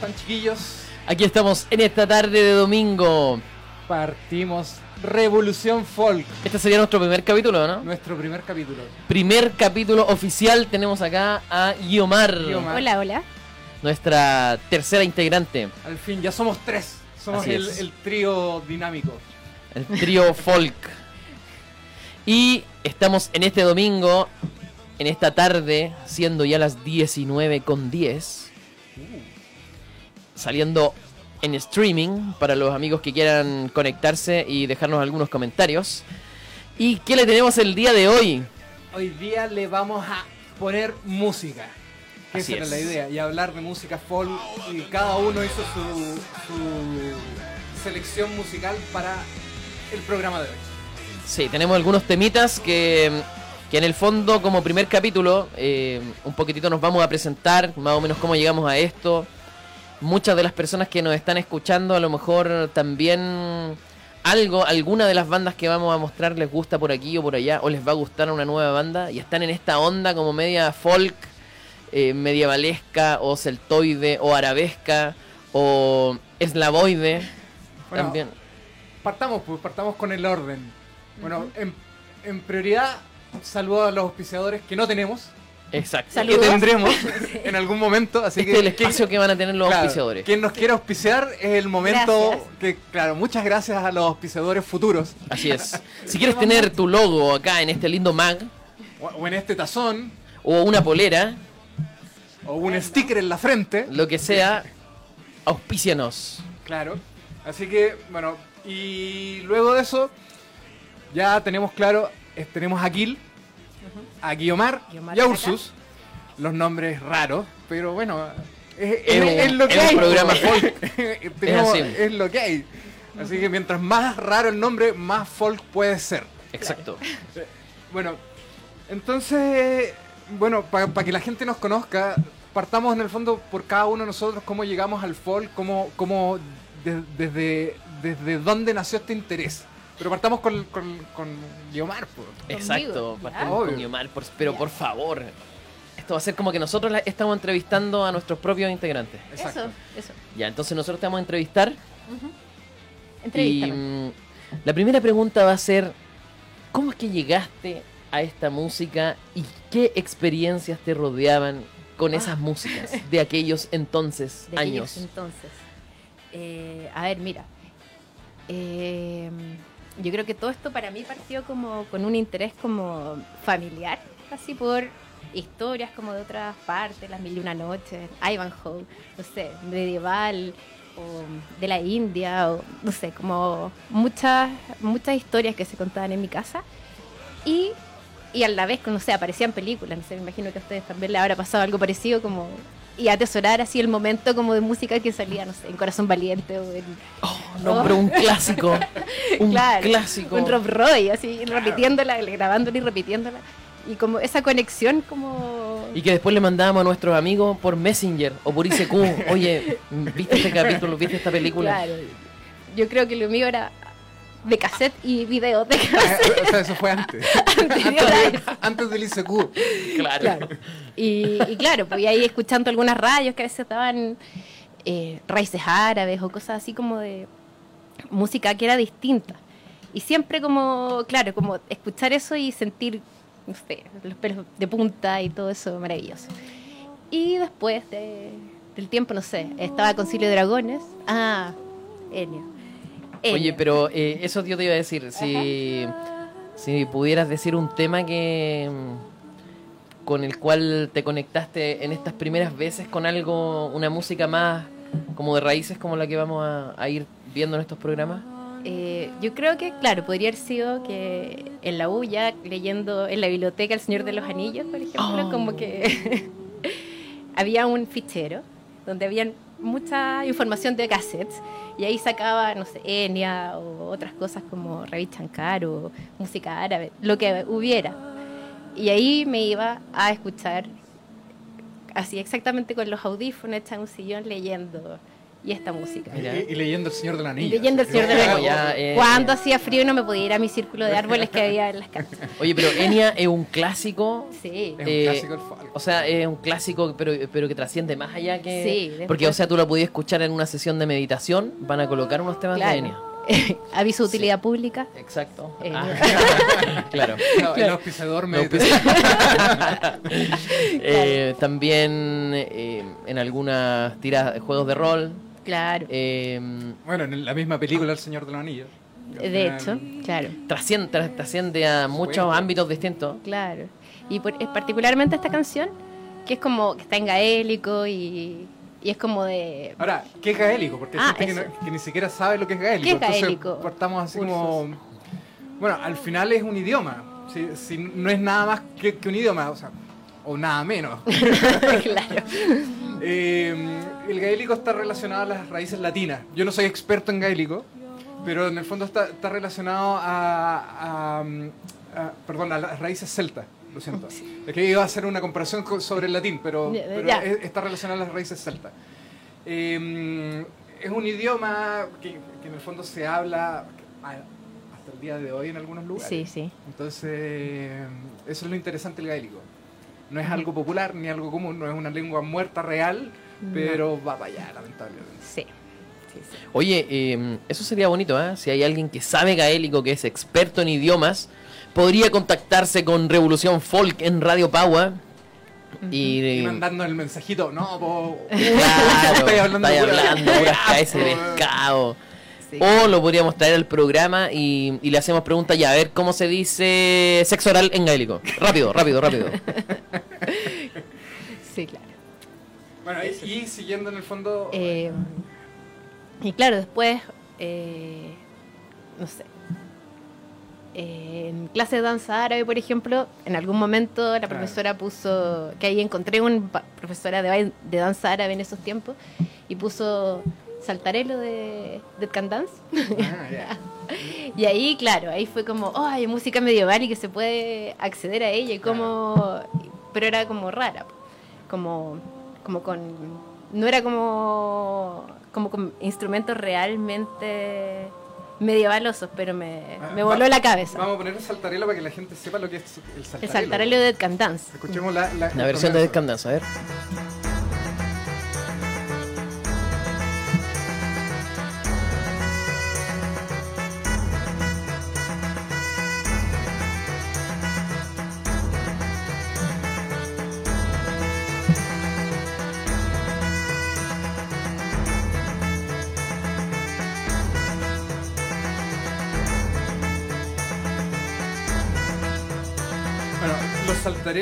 están chiquillos? Aquí estamos en esta tarde de domingo. Partimos Revolución Folk, Este sería nuestro primer capítulo, ¿no? nuestro primer capítulo. Primer capítulo oficial. Tenemos acá a Guiomar, Guiomar. Hola, hola. nuestra tercera integrante. Al fin, ya somos tres. Somos Así el, trío dinámico. el trío folk. Y estamos en este domingo, en esta tarde, siendo ya las 19 con 10, saliendo en streaming para los amigos que quieran conectarse y dejarnos algunos comentarios. ¿Y qué le tenemos el día de hoy? Hoy día le vamos a poner música. Que Así esa era es. la idea. Y hablar de música folk. Y cada uno hizo su, su selección musical para el programa de hoy. Sí, tenemos algunos temitas que, que en el fondo, como primer capítulo, eh, un poquitito nos vamos a presentar, más o menos cómo llegamos a esto. Muchas de las personas que nos están escuchando, a lo mejor también algo, alguna de las bandas que vamos a mostrar les gusta por aquí o por allá, o les va a gustar una nueva banda, y están en esta onda como media folk, eh, medievalesca, o celtoide, o arabesca, o eslavoide. Bueno, también. Partamos, pues, partamos con el orden. Bueno, en, en prioridad, saludo a los auspiciadores que no tenemos, Exacto. que Saludos. tendremos en algún momento. Así Este que es el espacio que van a tener los Claro, auspiciadores. Quien nos quiera auspiciar es el momento Gracias. que, claro, muchas gracias a los auspiciadores futuros. Así es. Si quieres tener tu logo acá en este lindo mag, O, o en este tazón, o una polera, o un sticker en la frente. lo que sea, auspícianos. Claro. Así que, bueno, y luego de eso, ya tenemos claro, eh, tenemos a Gil, a Guiomar Guiomar y a. Ursus. Los nombres raros, pero bueno, es, Es es- un- es lo que es un hay. programa folk. Tenemos- Es lo que hay. Así que mientras más raro el nombre, más folk puede ser. Exacto. Bueno, entonces, bueno, para que la gente nos conozca, partamos en el fondo por cada uno de nosotros, cómo llegamos al folk, cómo, cómo de- desde, desde dónde nació este interés. Pero partamos con, con, con Guiomar. Exacto. ya. Partimos con. Guiomar, por- pero por favor. Esto va a ser como que nosotros la- estamos entrevistando a nuestros propios integrantes. Exacto. Eso, eso. Ya, entonces nosotros te vamos a entrevistar. Y Entrevístame. mm, la primera pregunta va a ser, ¿cómo es que llegaste a esta música y qué experiencias te rodeaban con esas músicas de aquellos entonces de aquellos años? entonces. Eh, a ver, mira. Eh, yo creo que todo esto para mí partió como con un interés como familiar, así por historias como de otras partes, las mil y una noches, Ivanhoe, no sé, medieval, o de la India, o no sé, como muchas, muchas historias que se contaban en mi casa. Y, y a la vez, no sé, aparecían películas, no sé, me imagino que a ustedes también les habrá pasado algo parecido como y atesorar así el momento como de música que salía, no sé, en Corazón Valiente o en No, pero un clásico. Un Claro, clásico. un Rob Roy, así repitiéndola, grabándola y repitiéndola. Y como esa conexión como... Y que después le mandábamos a nuestros amigos por Messenger o por ICQ. Oye, ¿viste este capítulo? ¿Viste esta película? Claro, yo creo que lo mío era de cassette y video de cassette. o sea, eso fue antes. antes del ICQ. Claro. Claro. Y, y claro, pues y ahí escuchando algunas radios que a veces estaban eh, raíces árabes o cosas así como de música que era distinta. Y siempre como, claro, como escuchar eso y sentir, no sé, los pelos de punta y todo eso maravilloso. Y después de- del tiempo, no sé, estaba Concilio de Dragones. Ah, Enio. Oye, pero eh, eso yo te iba a decir. Si, si pudieras decir un tema que mm, con el cual te conectaste en estas primeras veces con algo, una música más como de raíces como la que vamos a, a ir viendo en estos programas. Eh, yo creo que, claro, podría haber sido que en la U ya leyendo en la biblioteca El Señor de los Anillos, por ejemplo, Oh. como que había un fichero donde había mucha información de cassettes y ahí sacaba, no sé, Enya o otras cosas como Ravi Shankar música árabe, lo que hubiera. Y ahí me iba a escuchar así exactamente con los audífonos, en un sillón leyendo y esta música. Y, y leyendo El Señor del Y Anillo. leyendo el Señor de Claro, la ya, eh, Cuando hacía frío y no me podía ir a mi círculo de árboles que había en las casas. Oye, pero Enya es un clásico. Sí. Es un eh, clásico del folk. O sea, es un clásico, pero, pero que trasciende más allá que. Sí, después- Porque, o sea, tú lo podías escuchar en una sesión de meditación. Van a colocar unos temas de Enya. Claro. Aviso de utilidad pública. Exacto. Eh, Ah, claro. No, el auspiciador me... Eh, también eh, en algunas tiras de juegos de rol. Claro. eh, Bueno, en la misma película El Señor del Anillo. que al de hecho, claro. trasciende, tra- trasciende a muchos Bueno. ámbitos distintos. Claro. Y por- es particularmente esta canción, que es como que está en gaélico y, y es como de. Ahora, ¿qué es gaélico? Porque hay Ah, gente que, eso. no- que ni siquiera sabe lo que es gaélico. ¿Qué es Entonces, gaélico? partamos así Ursus. como... Bueno, al final es un idioma. Si, si no es nada más que, que un idioma, o sea, o nada menos. claro. Eh, el gaélico está relacionado a las raíces latinas. Yo no soy experto en gaélico, pero en el fondo está, está relacionado a, a, a- Perdón, a las raíces celtas. Lo siento. Es que iba a hacer una comparación co- sobre el latín, pero, está relacionado a las raíces celtas. Eh, es un idioma que, que en el fondo se habla hasta el día de hoy en algunos lugares. Sí, sí. Entonces, eso es lo interesante del gaélico. No es algo popular ni algo común, no es una lengua muerta real, No. pero va para allá, lamentablemente. Sí. Sí, sí. Oye, eh, eso sería bonito, ¿eh? Si hay alguien que sabe gaélico, que es experto en idiomas, podría contactarse con Revolución Folk en Radio Paua. Y, Y mandando el mensajito, no, po, Claro, Estoy hablando pura hablando cabezas de po. pescado. Sí. O lo podríamos traer al programa y, y le hacemos preguntas ya, a ver cómo se dice sexo oral en gaélico. Rápido, rápido, rápido. Sí, claro. Bueno, y, y siguiendo en el fondo, Eh, y claro, después, eh, no sé, eh, en clase de danza árabe, por ejemplo, en algún momento la profesora puso, que ahí encontré una profesora de, de danza árabe en esos tiempos, y puso Saltarelo de Dead Can Dance. ah, ya. Y ahí, claro, ahí fue como, oh, hay música medieval y que se puede acceder a ella, y como, pero era como rara, como, como con, no era como, como con instrumentos realmente medievalosos, pero me, Ah, me va- voló la cabeza. Vamos a poner el saltarelo para que la gente sepa lo que es el saltarelo. El saltarelo de Dead Can Dance. Escuchemos la, la, La versión de comienzo. Descandanza, a ver.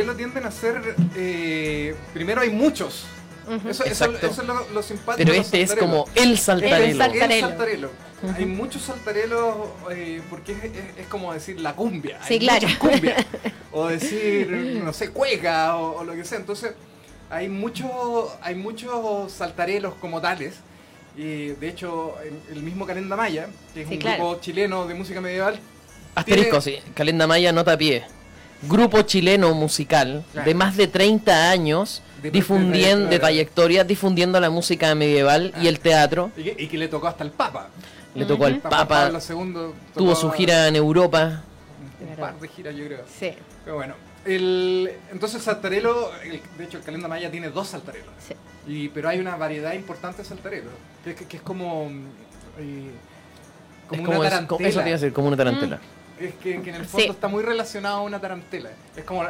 Saltarelos tienden a ser. eh, primero hay muchos. Ujú. Eso, eso, Exacto. eso es lo, lo simpático. Pero este es como el saltarelo. El saltarelo. El saltarelo. Hay muchos saltarelos eh, porque es, es- es como decir la cumbia. Sí, hay claro. cumbias. o decir, no sé, cueca o, o lo que sea. Entonces, hay muchos hay muchos saltarelos como tales. Y de hecho, el, el mismo Calenda Maya, que es Sí, un claro. grupo chileno de música medieval, Asterisco, tiene- sí. Calenda Maya, nota a pie. Grupo chileno musical Claro. de más de 30 años De- difundiendo, de trayectoria. trayectoria, difundiendo la música medieval y el teatro. y que, y que le tocó hasta el Papa. Le tocó al Papa Papa, Pablo II tuvo su gira en Europa. Un par de giras, yo creo. Sí, Pero bueno, el, entonces Saltarelo, el- de hecho el Calenda Maya tiene dos saltarelos. sí. Y, pero hay una variedad importante de saltarelos. Que, que- que es como. eh, como Es una como, es- tarantela. eso te iba a decir, como una tarantela. Es que, que en el fondo Sí. está muy relacionado a una tarantela. Es como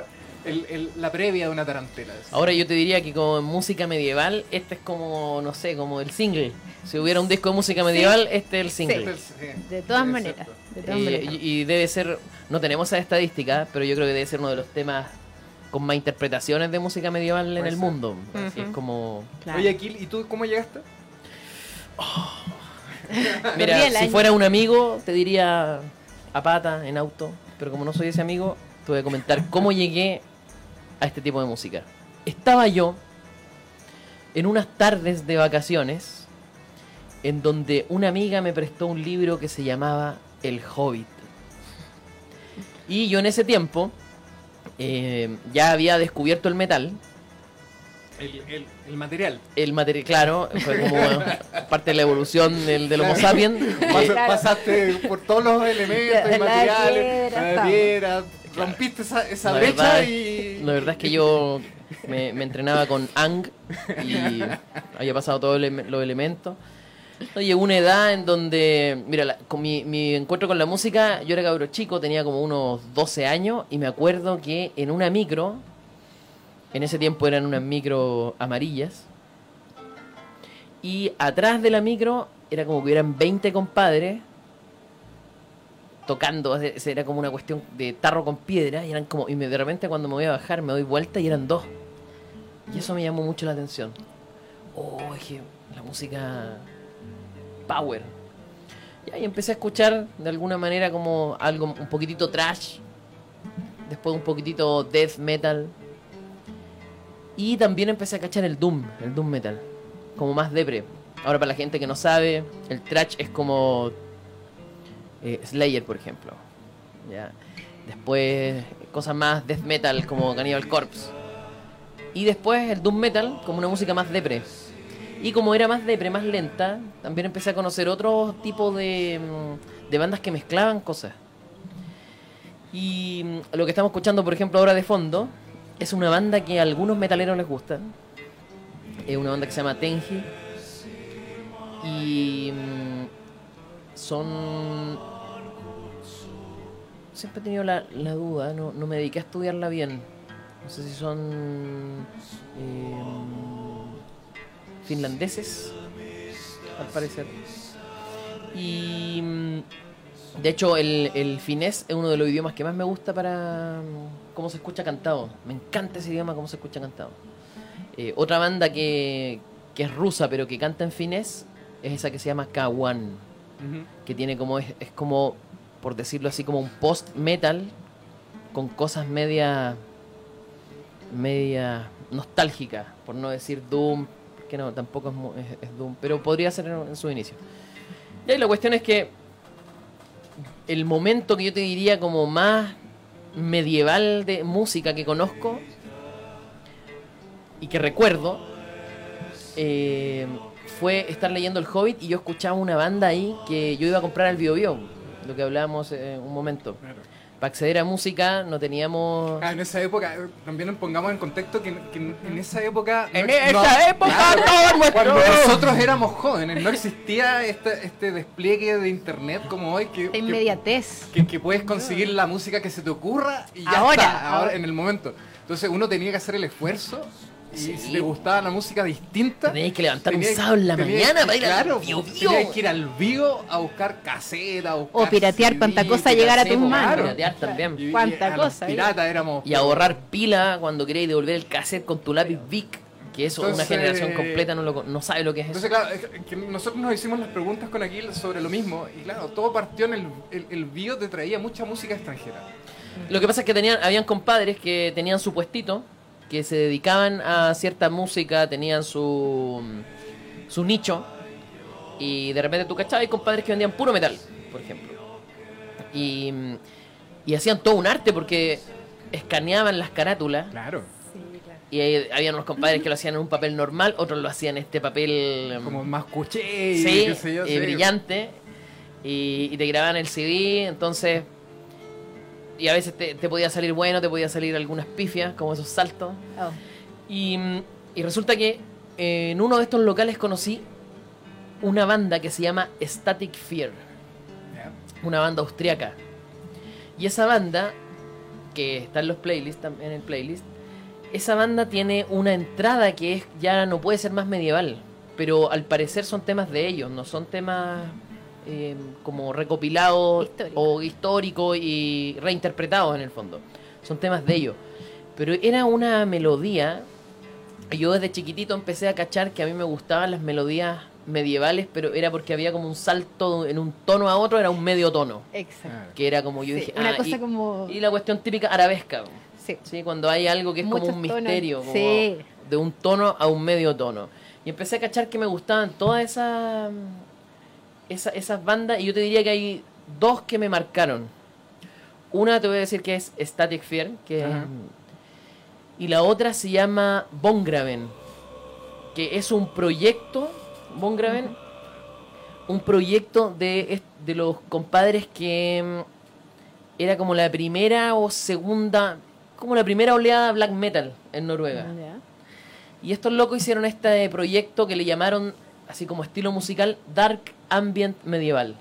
el- el- la previa de una tarantela. Ahora yo te diría que como en música medieval, este es como, no sé, como el single. Si hubiera un disco de música medieval, este es el single. Este es- sí, De todas sí, maneras. De todas Y, maneras. y- debe ser, no tenemos esa estadística, pero yo creo que debe ser uno de los temas con más interpretaciones de música medieval en el ser. mundo. Así Ujú. es como... Claro. Oye, Akil, ¿y tú cómo llegaste? Mira, Perdí el si fuera un amigo, te diría pata, en auto, pero como no soy ese amigo, te voy a comentar cómo llegué a este tipo de música. Estaba yo en unas tardes de vacaciones en donde una amiga me prestó un libro que se llamaba El Hobbit. Y yo en ese tiempo eh, ya había descubierto el metal El, el- el material. El material, claro, fue como parte de la evolución del, del Homo sapiens. Pas- Eh, Claro. Pasaste por todos los elementos y materiales, piedra, rompiste esa, esa La brecha verdad, y... La verdad es que yo me, me entrenaba con Ang y había pasado todos ele- los elementos. Llegó una edad en donde, mira, la- con mi, mi encuentro con la música, yo era cabro chico, tenía como unos 12 años y me acuerdo que en una micro, en ese tiempo eran unas micro amarillas, y atrás de la micro era como que hubieran 20 compadres tocando, era como una cuestión de tarro con piedra, y eran como, y de repente cuando me voy a bajar me doy vuelta y eran dos. Y eso me llamó mucho la atención. Oh, dije, la música power. Y ahí empecé a escuchar de alguna manera como algo un poquitito trash, después un poquitito death metal. Y también empecé a cachar el doom, el doom metal, como más depre. Ahora para la gente que no sabe, el trash es como eh, Slayer, por ejemplo. ¿ya? Después cosas más death metal como Cannibal Corpse. Y después el doom metal como una música más depre. Y como era más depre, más lenta, también empecé a conocer otro tipo de, mm, de bandas que mezclaban cosas. Y mm, lo que estamos escuchando, por ejemplo, ahora de fondo, es una banda que a algunos metaleros les gusta. Es una banda que se llama Tenji. Y mm, son... Siempre he tenido la, la duda, no, no me dediqué a estudiarla bien. No sé si son eh, finlandeses, al parecer. Y mm, de hecho el, el finés es uno de los idiomas que más me gusta para mm, cómo se escucha cantado. Me encanta ese idioma, cómo se escucha cantado. Eh, otra banda que, que es rusa pero que canta en finés es esa que se llama K1 Ujú. que tiene como es, es como por decirlo así como un post metal con cosas media media nostálgicas por no decir doom que no tampoco es, es- es doom pero podría ser en, en su inicio y ahí la cuestión es que el momento que yo te diría como más medieval de música que conozco y que recuerdo eh, fue estar leyendo El Hobbit y yo escuchaba una banda ahí que yo iba a comprar al Bio Bio, lo que hablábamos en un momento. Para acceder a música no teníamos... Ah, en esa época, eh, también pongamos en contexto que, que en en esa época... En no- esa no- época claro, todo nuestro- Cuando nosotros éramos jóvenes, no existía este, este despliegue de internet como hoy que, inmediatez. que- que puedes conseguir la música que se te ocurra y ya Ahora, está, ahora, ahora. en el momento. Entonces uno tenía que hacer el esfuerzo y Sí. si te gustaba la música distinta... Tenías que levantar un tenías- sábado en la tenías mañana que- para ir al claro, Bio pues, Bio. tenías que ir al Vigo a buscar caseta, a buscar O piratear CD, cuanta cosa llegara a tus manos. piratear también. Y- y Cuánta los cosa, ¿eh? Piratas éramos... Y ahorrar pila cuando queréis devolver el cassette con tu lápiz Vic, que eso una generación completa no, lo, no sabe lo que es eso. Entonces, claro, es que nosotros nos hicimos las preguntas con Aquil sobre lo mismo. Y claro, todo partió en el, el, el bio te traía mucha música extranjera. Lo que pasa es que tenían, habían compadres que tenían su puestito, que se dedicaban a cierta música, tenían su, su nicho, y de repente tú cachabas hay compadres que vendían puro metal, por ejemplo. Y, y hacían todo un arte porque escaneaban las carátulas Claro. Sí, claro. y ahí habían unos compadres que lo hacían en un papel normal, otros lo hacían en este papel Como más cuché y sí, qué sé yo. eh, sí. brillante y, y te grababan el CD, entonces y a veces te, te podía salir bueno, te podía salir algunas pifias, como esos saltos. Oh. Y, y resulta que eh, en uno de estos locales conocí una banda que se llama Static Fear, una banda austriaca. Y esa banda, que está en los playlists, en el playlist, esa banda tiene una entrada que es ya no puede ser más medieval, pero al parecer son temas de ellos, no son temas eh, como recopilados Histórico. o históricos y reinterpretados en el fondo. Son temas de ellos. Pero era una melodía. y Yo desde chiquitito empecé a cachar que a mí me gustaban las melodías medievales, pero era porque había como un salto en un tono a otro, era un medio tono. Exacto. Que era como yo Sí, dije, una ah, cosa y, como. y la cuestión típica arabesca. Sí. Sí, cuando hay algo que es como Muchos un tonos. misterio, como Sí. de un tono a un medio tono. Y empecé a cachar que me gustaban todas esas esa, esas bandas y yo te diría que hay dos que me marcaron. Una te voy a decir que es Static Fear, que Ajá. y la otra se llama Bongraven. que es un proyecto, Von Graven, un proyecto de, de los compadres que mm, era como la primera o segunda, como la primera oleada black metal en Noruega. Y estos locos hicieron este proyecto que le llamaron, así como estilo musical, Dark Ambient Medieval.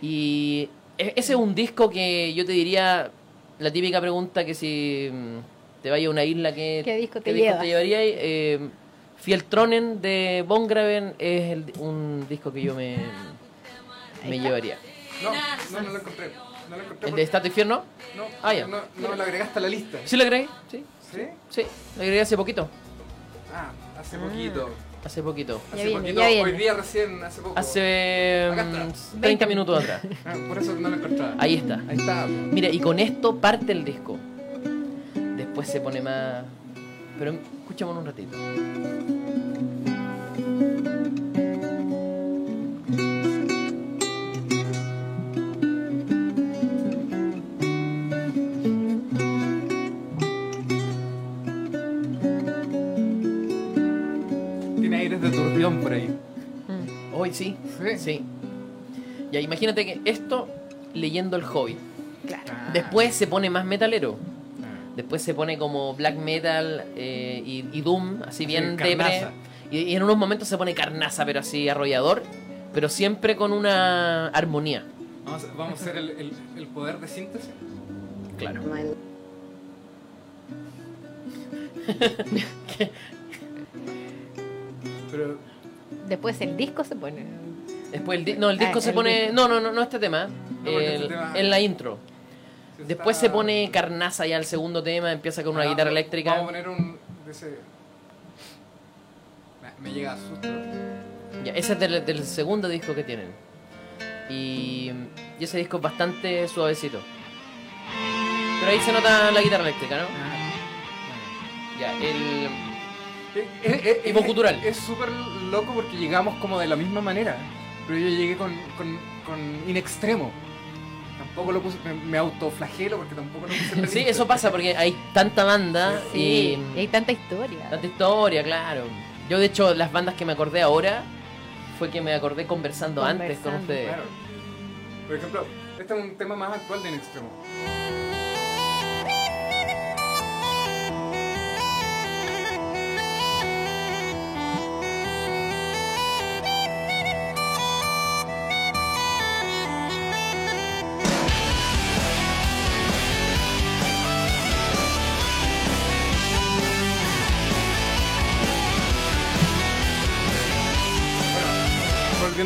Y e- ese es un disco que yo te diría, la típica pregunta que si mm, te vaya a una isla, ¿qué, ¿Qué disco te disco llevas? te llevaría? Eh, Fieltronen de Von Graven es el- un disco que yo me, me llevaría. No, no, no lo encontré. No lo encontré. ¿El de Estado Infierno? No, Ah, ya. no, no lo agregaste a la lista. ¿Sí lo agregué? Sí, ¿Sí? sí, lo agregué hace poquito. Ah, hace Ah. poquito. Hace poquito. Ya Hace viene, poquito. ya Hoy día recién, hace poco. Hace Acá mm, está. 30 minutos atrás. Ah, por eso no lo encontraba. Ahí está. Ahí está. Mira, y con esto parte el disco. Después se pone más. Pero escuchamos un ratito. Por ahí. Mm. Hoy sí. Sí. Sí. Ya, imagínate que esto leyendo el Hobbit. Claro. Ah. Después se pone más metalero. Ah. Después se pone como black metal eh, y, y doom, así bien debre. Y, y en unos momentos se pone carnaza, pero así arrollador. Pero siempre con una armonía. Vamos, a- vamos a hacer el, el- el poder de síntesis. Claro. Pero Después el disco se pone. Después el, di- no, el disco Ah, se el pone. disco. No, no, no, no este tema. No, porque El- este tema- En la intro. Después está- se pone carnaza ya el segundo tema, empieza con una Ah, guitarra Vamos a eléctrica. poner un. de ese. Me- Me llega a susto. Ya, ese es del, del segundo disco que tienen. Y, y ese disco es bastante suavecito. Pero ahí se nota la guitarra eléctrica, ¿no? Ya, el. Eh, eh, eh, cultural. Es súper loco porque llegamos como de la misma manera. Pero yo llegué con, con, con In Extremo. Tampoco lo puse, me, me autoflagelo porque tampoco lo puse en la Sí, lista. eso pasa porque hay tanta banda Sí, y. y hay tanta historia. Tanta historia, claro. Yo, de hecho, las bandas que me acordé ahora fue que me acordé conversando, antes con ustedes. Claro. Por ejemplo, este es un tema más actual de In Extremo.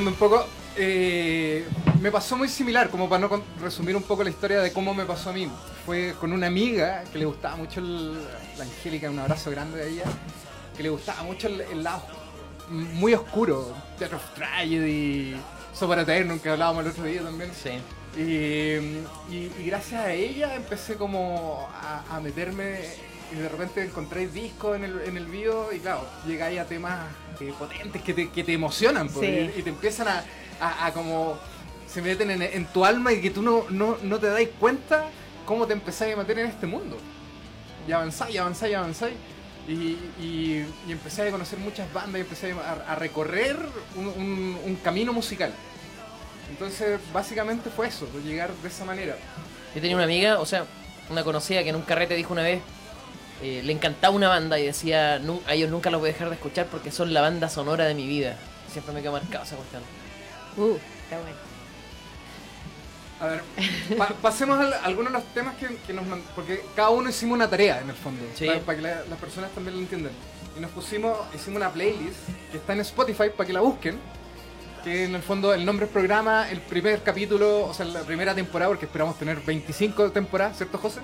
Volviendo un poco, eh, me pasó muy similar, como para no resumir un poco la historia de cómo me pasó a mí. Fue con una amiga que le gustaba mucho el- la Angélica, un abrazo grande a ella, que le gustaba mucho el, el lado muy oscuro, Theater of Tragedy, Eternum, que hablábamos el otro día también. Sí. Y, y- y gracias a ella empecé como a, a meterme y de repente encontré discos en el, en el video y claro, llegáis a temas eh, potentes que te, que te emocionan pues, Sí. y, y te empiezan a, a- a como se meten en, en tu alma y que tú no, no, no te dais cuenta cómo te empezáis a meter en este mundo. Y avanzáis, avanzáis, avanzáis. Y, y, y empecé a conocer muchas bandas y empecé a, a recorrer un, un- un camino musical. Entonces, básicamente fue eso, llegar de esa manera. Yo tenía una amiga, o sea, una conocida que en un carrete dijo una vez, eh, le encantaba una banda y decía, "Nu- a ellos nunca los voy a dejar de escuchar porque son la banda sonora de mi vida. Siempre me quedó marcado esa cuestión. Uh, está bueno. A ver, pa- pasemos a algunos de los temas que, que nos Porque cada uno hicimos una tarea en el fondo, Sí. para, que la- las personas también lo entiendan. Y nos pusimos, hicimos una playlist que está en Spotify para que la busquen. Que en el fondo el nombre del programa, el primer capítulo, o sea, la primera temporada, porque esperamos tener 25 temporadas, ¿cierto, José?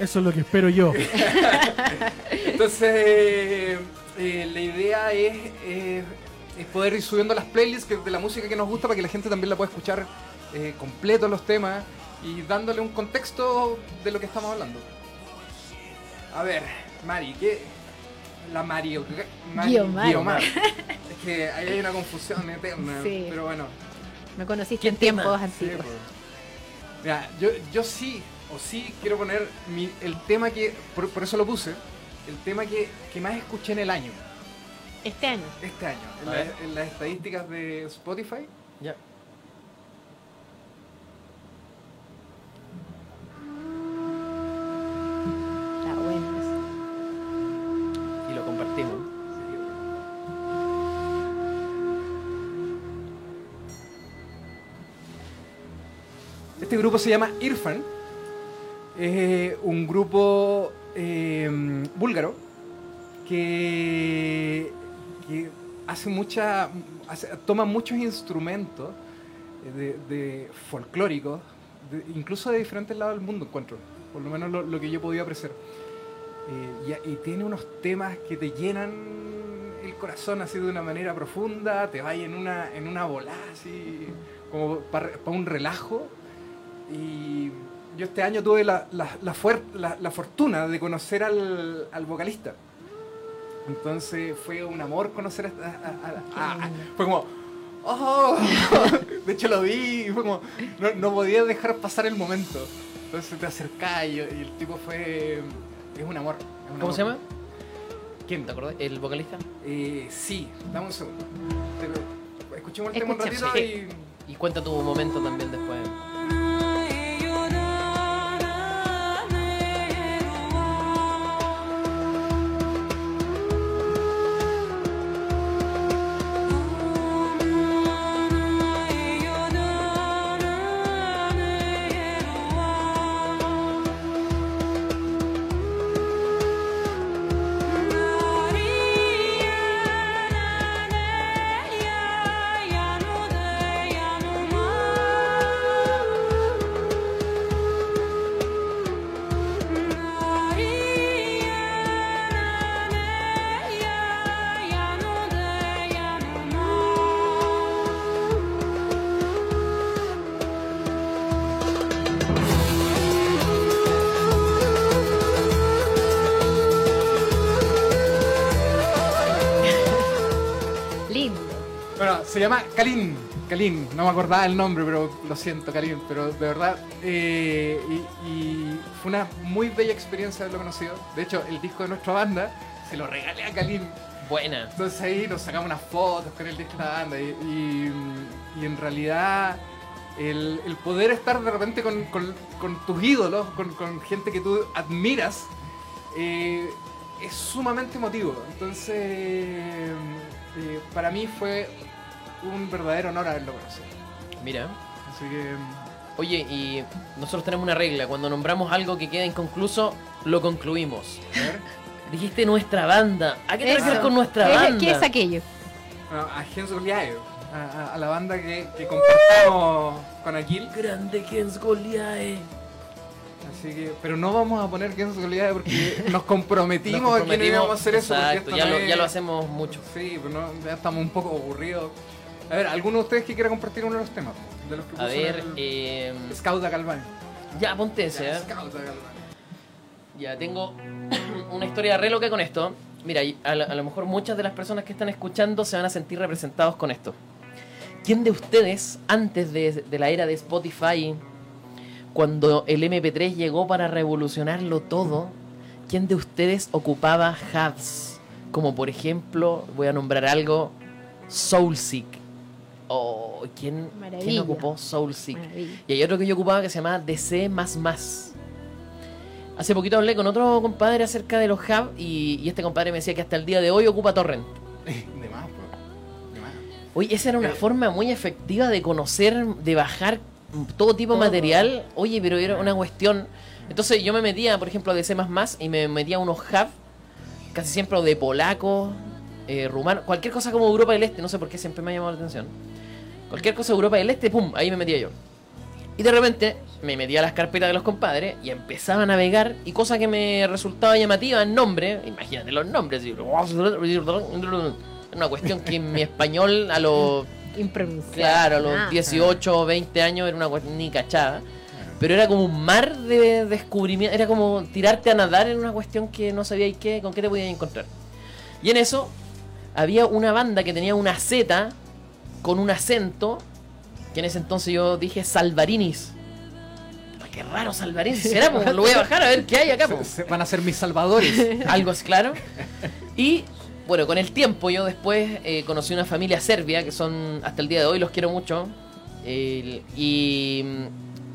Eso es lo que espero yo. Entonces, eh, la idea es, eh, es poder ir subiendo las playlists que- de la música que nos gusta para que la gente también la pueda escuchar eh, completo los temas y dándole un contexto de lo que estamos hablando. A ver, Mari, ¿qué? La Mario. Mari, Guiomar. Guiomar. Es que ahí hay una confusión eterna, Sí. pero bueno. Me conociste ¿Qué en tiempos Sí, antiguos. pues. Mira, yo, yo sí, o sí quiero poner mi- el tema que, por, por eso lo puse, el tema que, que más escuché en el año, Este año. este año, en, la- las estadísticas de Spotify. Ya. Y lo compartimos. Este grupo se llama Irfan. Es eh, un grupo eh, búlgaro que, hace mucha. toma muchos instrumentos de, folclóricos, incluso de diferentes lados del mundo, encuentro. Por lo menos lo, que yo podido apreciar. Eh, y, tiene unos temas que te llenan el corazón así de una manera profunda, te va en una, en una bola así, como para un relajo. Y yo este año tuve la, la, la fuer- la- fortuna de conocer al, al vocalista. Entonces fue un amor conocer a, a- a- a- a- fue como ¡Oh! de hecho lo vi y fue como no, no podía dejar pasar el momento. Entonces te acercás y, y el tipo fue es un amor. es un ¿Cómo amor. se llama? ¿Quién? ¿Te acordás? ¿El vocalista? Eh, sí, dame un segundo. Escuchemos el tema un ratito y Y cuenta tu momento también después. Se llama Kalin. Kalin, no me acordaba el nombre, pero lo siento, Kalin. Pero de verdad, eh, y, y fue una muy bella experiencia haberlo conocido. De hecho, el disco de nuestra banda se lo regalé a Kalin. Buena. Entonces ahí nos sacamos unas fotos con el disco de la banda. Y, y- y en realidad, el, el poder estar de repente con, con- con tus ídolos, con, con gente que tú admiras, eh, es sumamente emotivo. Entonces, eh, para mí fue un verdadero honor haberlo conocido. Mira. Así que, Oye, y nosotros tenemos una regla. Cuando nombramos algo que queda inconcluso, lo concluimos. a ver. Dijiste nuestra banda. ¿A qué te refieres con nuestra ¿Qué es- banda? ¿Qué es aquello? Bueno, a Jens Goliath, a, a- a la banda que, que compartimos con Aquil. Grande Jens Goliath. Así que, pero no vamos a poner Jens Goliath porque nos comprometimos, Nos a que no comprometimos. íbamos a hacer eso. porque ya, no lo, es- ya lo hacemos mucho. Sí, pero no, ya estamos un poco aburridos. A ver, ¿alguno de ustedes que quiera compartir uno de los temas? De los que A ver, el- eh, Scout a Galván. ya ponte ese, Ya, ¿eh? Galván. Ya tengo una historia re loca con esto. Mira, a, lo- a lo mejor muchas de las personas que están escuchando se van a sentir representados con esto. ¿Quién de ustedes, antes de, de la era de Spotify, cuando el MP3 llegó para revolucionarlo todo, quién de ustedes ocupaba hubs? Como por ejemplo, voy a nombrar algo, Soulseek. O ¿quién, ¿quién ocupó Soulseek? Maravilla. Y hay otro que yo ocupaba que se llamaba DC. Hace poquito hablé con otro compadre acerca de los hubs y, y este compadre me decía que hasta el día de hoy ocupa Torrent. De más, bro. De más. Oye, esa era una Eh. forma muy efectiva de conocer, de bajar todo tipo de material. Oye, pero era una cuestión. Entonces yo me metía, por ejemplo, a DC y me metía a unos hubs, casi siempre o de polaco, eh, rumano, cualquier cosa como Europa del Este, no sé por qué siempre me ha llamado la atención. Cualquier cosa de Europa del Este, pum, ahí me metía yo. Y de repente me metía a las carpetas de los compadres y empezaba a navegar y cosa que me resultaba llamativa el nombre, imagínate los nombres, y- una cuestión que en mi español a los. Claro, a los Ah. 18 o 20 años era una cuestión ni cachada. Pero era como un mar de descubrimiento. Era como tirarte a nadar en una cuestión que no sabíais qué, con qué te podías encontrar. Y en eso había una banda que tenía una Z con un acento. Que en ese entonces yo dije Salvarinis. qué raro Salvarense será, pues, lo voy a bajar a ver qué hay acá. Pues. se- van a ser mis salvadores. Algo es claro. Y bueno, con el tiempo yo después eh, conocí una familia serbia que son, hasta el día de hoy los quiero mucho. Y, y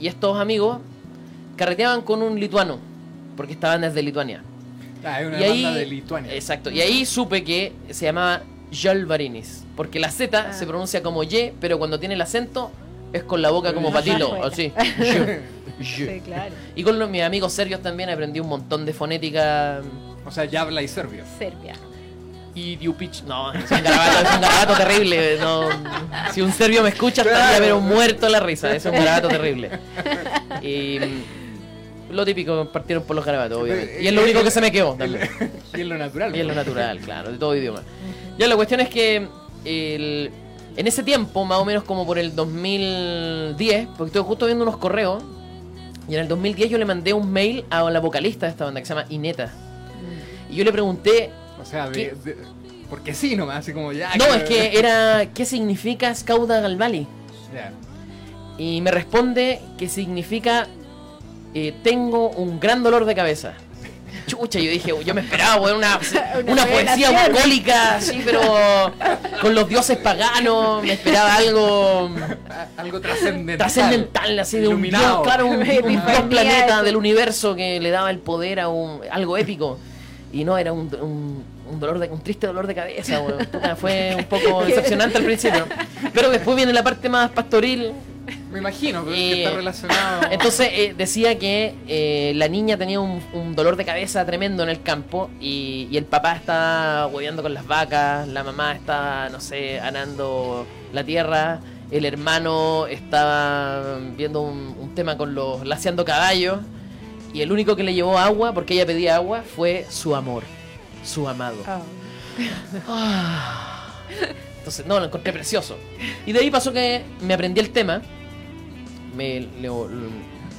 estos amigos carreteaban con un lituano, porque estaban desde Lituania. Ah, es una y ahí, banda de Lituania. Exacto. Y ahí supe que se llamaba Jolvarinis. Porque la Z Ah. se pronuncia como Y, pero cuando tiene el acento es con la boca como patito. Afuera. Así. Sí, claro. Y con los, mis amigos serbios también aprendí un montón de fonética. O sea, ya habla y serbio. Serbia. Y Diupich. No, es un garabato, es un garabato terrible. No, si un serbio me escucha, estaría pero muerto la risa. Es un garabato terrible. Y. Lo típico, partieron por los garabatos, obviamente. Y es lo único que se me quedó también. y es lo natural. Y es lo natural, claro, de todo idioma. Ya la cuestión es que el- en ese tiempo, más o menos como por el 2010, porque estoy justo viendo unos correos, y en el 2010 yo le mandé un mail a la vocalista de esta banda que se llama Ineta. Y yo le pregunté, O sea, ¿Qué? de- porque sí nomás, así como ya. no, es que era, ¿qué significa Scauda Galvali? Y me responde que significa, eh, tengo un gran dolor de cabeza. Chucha, yo dije, yo me esperaba weón, una, Una una poesía bucólica, así, pero con los dioses paganos, me esperaba algo Algo trascendental. trascendental, así de un dios, claro, un, un dios planeta de- del universo que le daba el poder a un, algo épico. Y no, era un, un, un dolor de, un triste dolor de cabeza. Puta, Fue un poco decepcionante al principio. Pero después viene la parte más pastoril, Me imagino, pero es que está relacionado. Entonces eh, decía que eh, la niña tenía un, un dolor de cabeza tremendo en el campo y, y el papá estaba hueveando con las vacas, la mamá estaba, no sé, arando la tierra, el hermano estaba viendo un, un tema con los laceando caballos y el único que le llevó agua, porque ella pedía agua, fue su amor, su amado. Oh. Ah. Entonces, no, lo encontré precioso. Y de ahí pasó que me aprendí el tema. Me, lo- lo-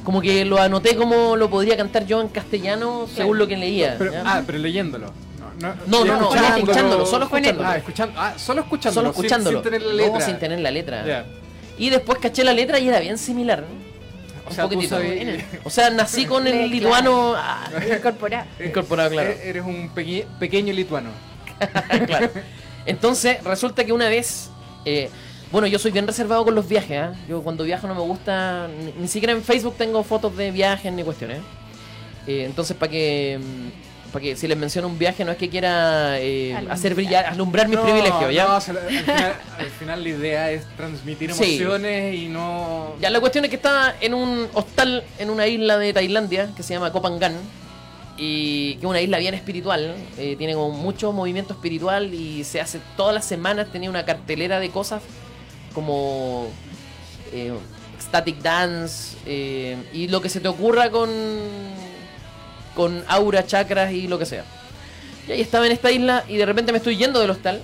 como que lo anoté como lo podría cantar yo en castellano según lo que leía. Ah, pero leyéndolo. No, No, no, no, escuchándolo. escuchándolo, solo escuchándolo. Ah, escuchando. Ah, solo escuchándolo. Solo escuchándolo. Sin, tener la No, letra. sin tener la letra. Ya. Y después caché la letra y era bien similar. O Un sea, O sea, nací con el lituano. ah, Incorporar. Incorporado, claro. E- Eres un peque- pequeño lituano. claro. Entonces, resulta que una vez. eh, bueno, yo soy bien reservado con los viajes. ¿ah? Yo cuando viajo no me gusta. Ni, ni siquiera en Facebook tengo fotos de viajes ni cuestiones. Eh, entonces, para que. Para que si les menciono un viaje, no es que quiera eh, hacer brillar, alumbrar mis No, privilegios, ¿ya? no, al, final, al final la idea es transmitir Sí. emociones y no. Ya, la cuestión es que estaba en un hostal en una isla de Tailandia que se llama Koh Phangan y que es una isla bien espiritual, eh, tiene como mucho movimiento espiritual y se hace todas las semanas tenía una cartelera de cosas como eh, static dance eh, y lo que se te ocurra con con aura, chakras y lo que sea. Y ahí estaba en esta isla y de repente me estoy yendo del hostal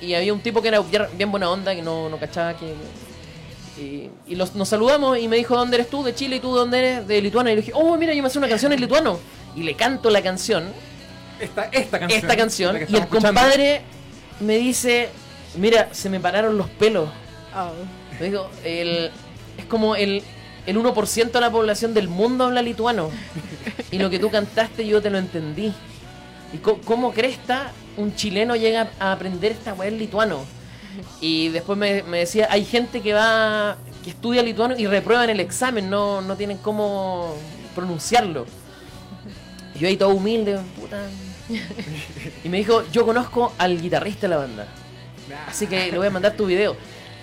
y había un tipo que era bien- buena onda, que no, no cachaba que... Y, y los- nos saludamos y me dijo, ¿dónde eres tú? De Chile y tú, ¿dónde eres? De Lituania. Y le dije, oh, mira, yo me sé una canción en lituano. Y le canto la canción, Esta, esta canción. esta canción, y el escuchando. compadre me dice, mira, se me pararon los pelos. Oh. Me el, es como el, el 1% de la población del mundo habla lituano. Y lo que tú cantaste yo te lo entendí. ¿Y co- cómo cresta un chileno llega a aprender esta weá en lituano? Y después me, me decía, hay gente que va, que estudia lituano y reprueban el examen, no, no tienen cómo pronunciarlo. Y yo ahí todo humilde, puta. Y me dijo, yo conozco al guitarrista de la banda. Así que le voy a mandar tu video.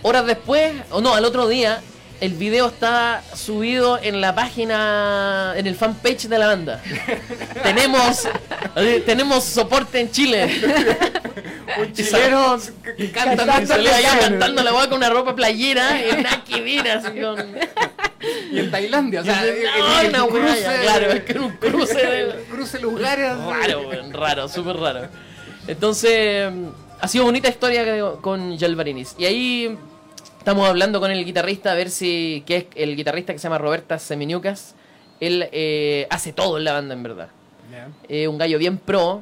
Horas después, o no, al otro día, el video está subido en la página, en el fanpage de la banda. tenemos, eh, tenemos soporte en Chile. Un chileno Cantando, allá cantando la weá con una ropa playera y una quivira, así con. Y en Tailandia, o sea, No, una cruce, claro, es que era un cruce de. cruce lugares. Raro, raro, súper raro. Entonces, mm, ha sido bonita historia con Jalvarinis. Y ahí estamos hablando con el guitarrista a ver si, que es el guitarrista que se llama Roberta Semeniucas. Él eh, hace todo en la banda, en verdad. Eh, un gallo bien pro.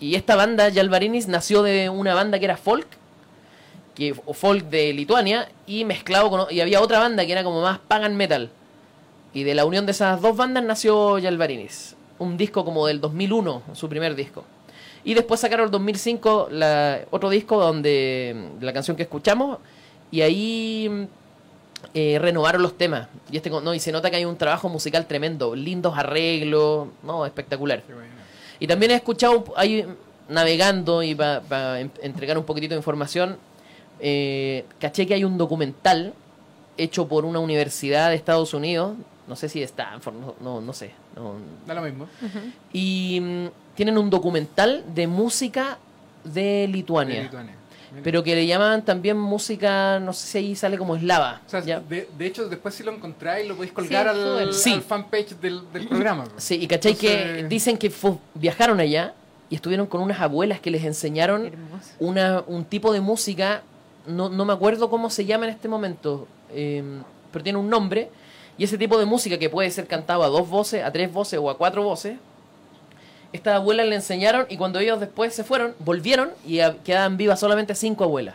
Y esta banda, Jalvarinis, nació de una banda que era folk, que, o folk de Lituania, y mezclado con. Y había otra banda que era como más pagan metal, Y de la unión de esas dos bandas nació Yalvarinis. Un disco como del 2001, su primer disco. Y después sacaron el 2005 la, otro disco donde la canción que escuchamos y ahí eh, renovaron los temas. Y este no y se nota que hay un trabajo musical tremendo, lindos arreglos, no, espectacular. Y también he escuchado, ahí navegando y para entregar un poquitito de información, eh, caché que hay un documental hecho por una universidad de Estados Unidos, no sé si de Stanford, no, no, no sé. no- Da lo mismo. y mm, tienen un documental de música de Lituania. De Lituania. Pero que le llaman también música, no sé si ahí sale como eslava. O sea, ¿ya? de, de hecho, después si lo encontráis, lo podéis colgar Sí, al, súbelo. Sí. al fanpage del, del programa. pues. Sí, y cachai que dicen que viajaron allá y estuvieron con unas abuelas que les enseñaron una, un tipo de música, no, no me acuerdo cómo se llama en este momento, eh, pero tiene un nombre, y ese tipo de música que puede ser cantado a dos voces, a tres voces o a cuatro voces, estas abuelas le enseñaron y cuando ellos después se fueron, volvieron y a- quedaban vivas solamente cinco abuelas.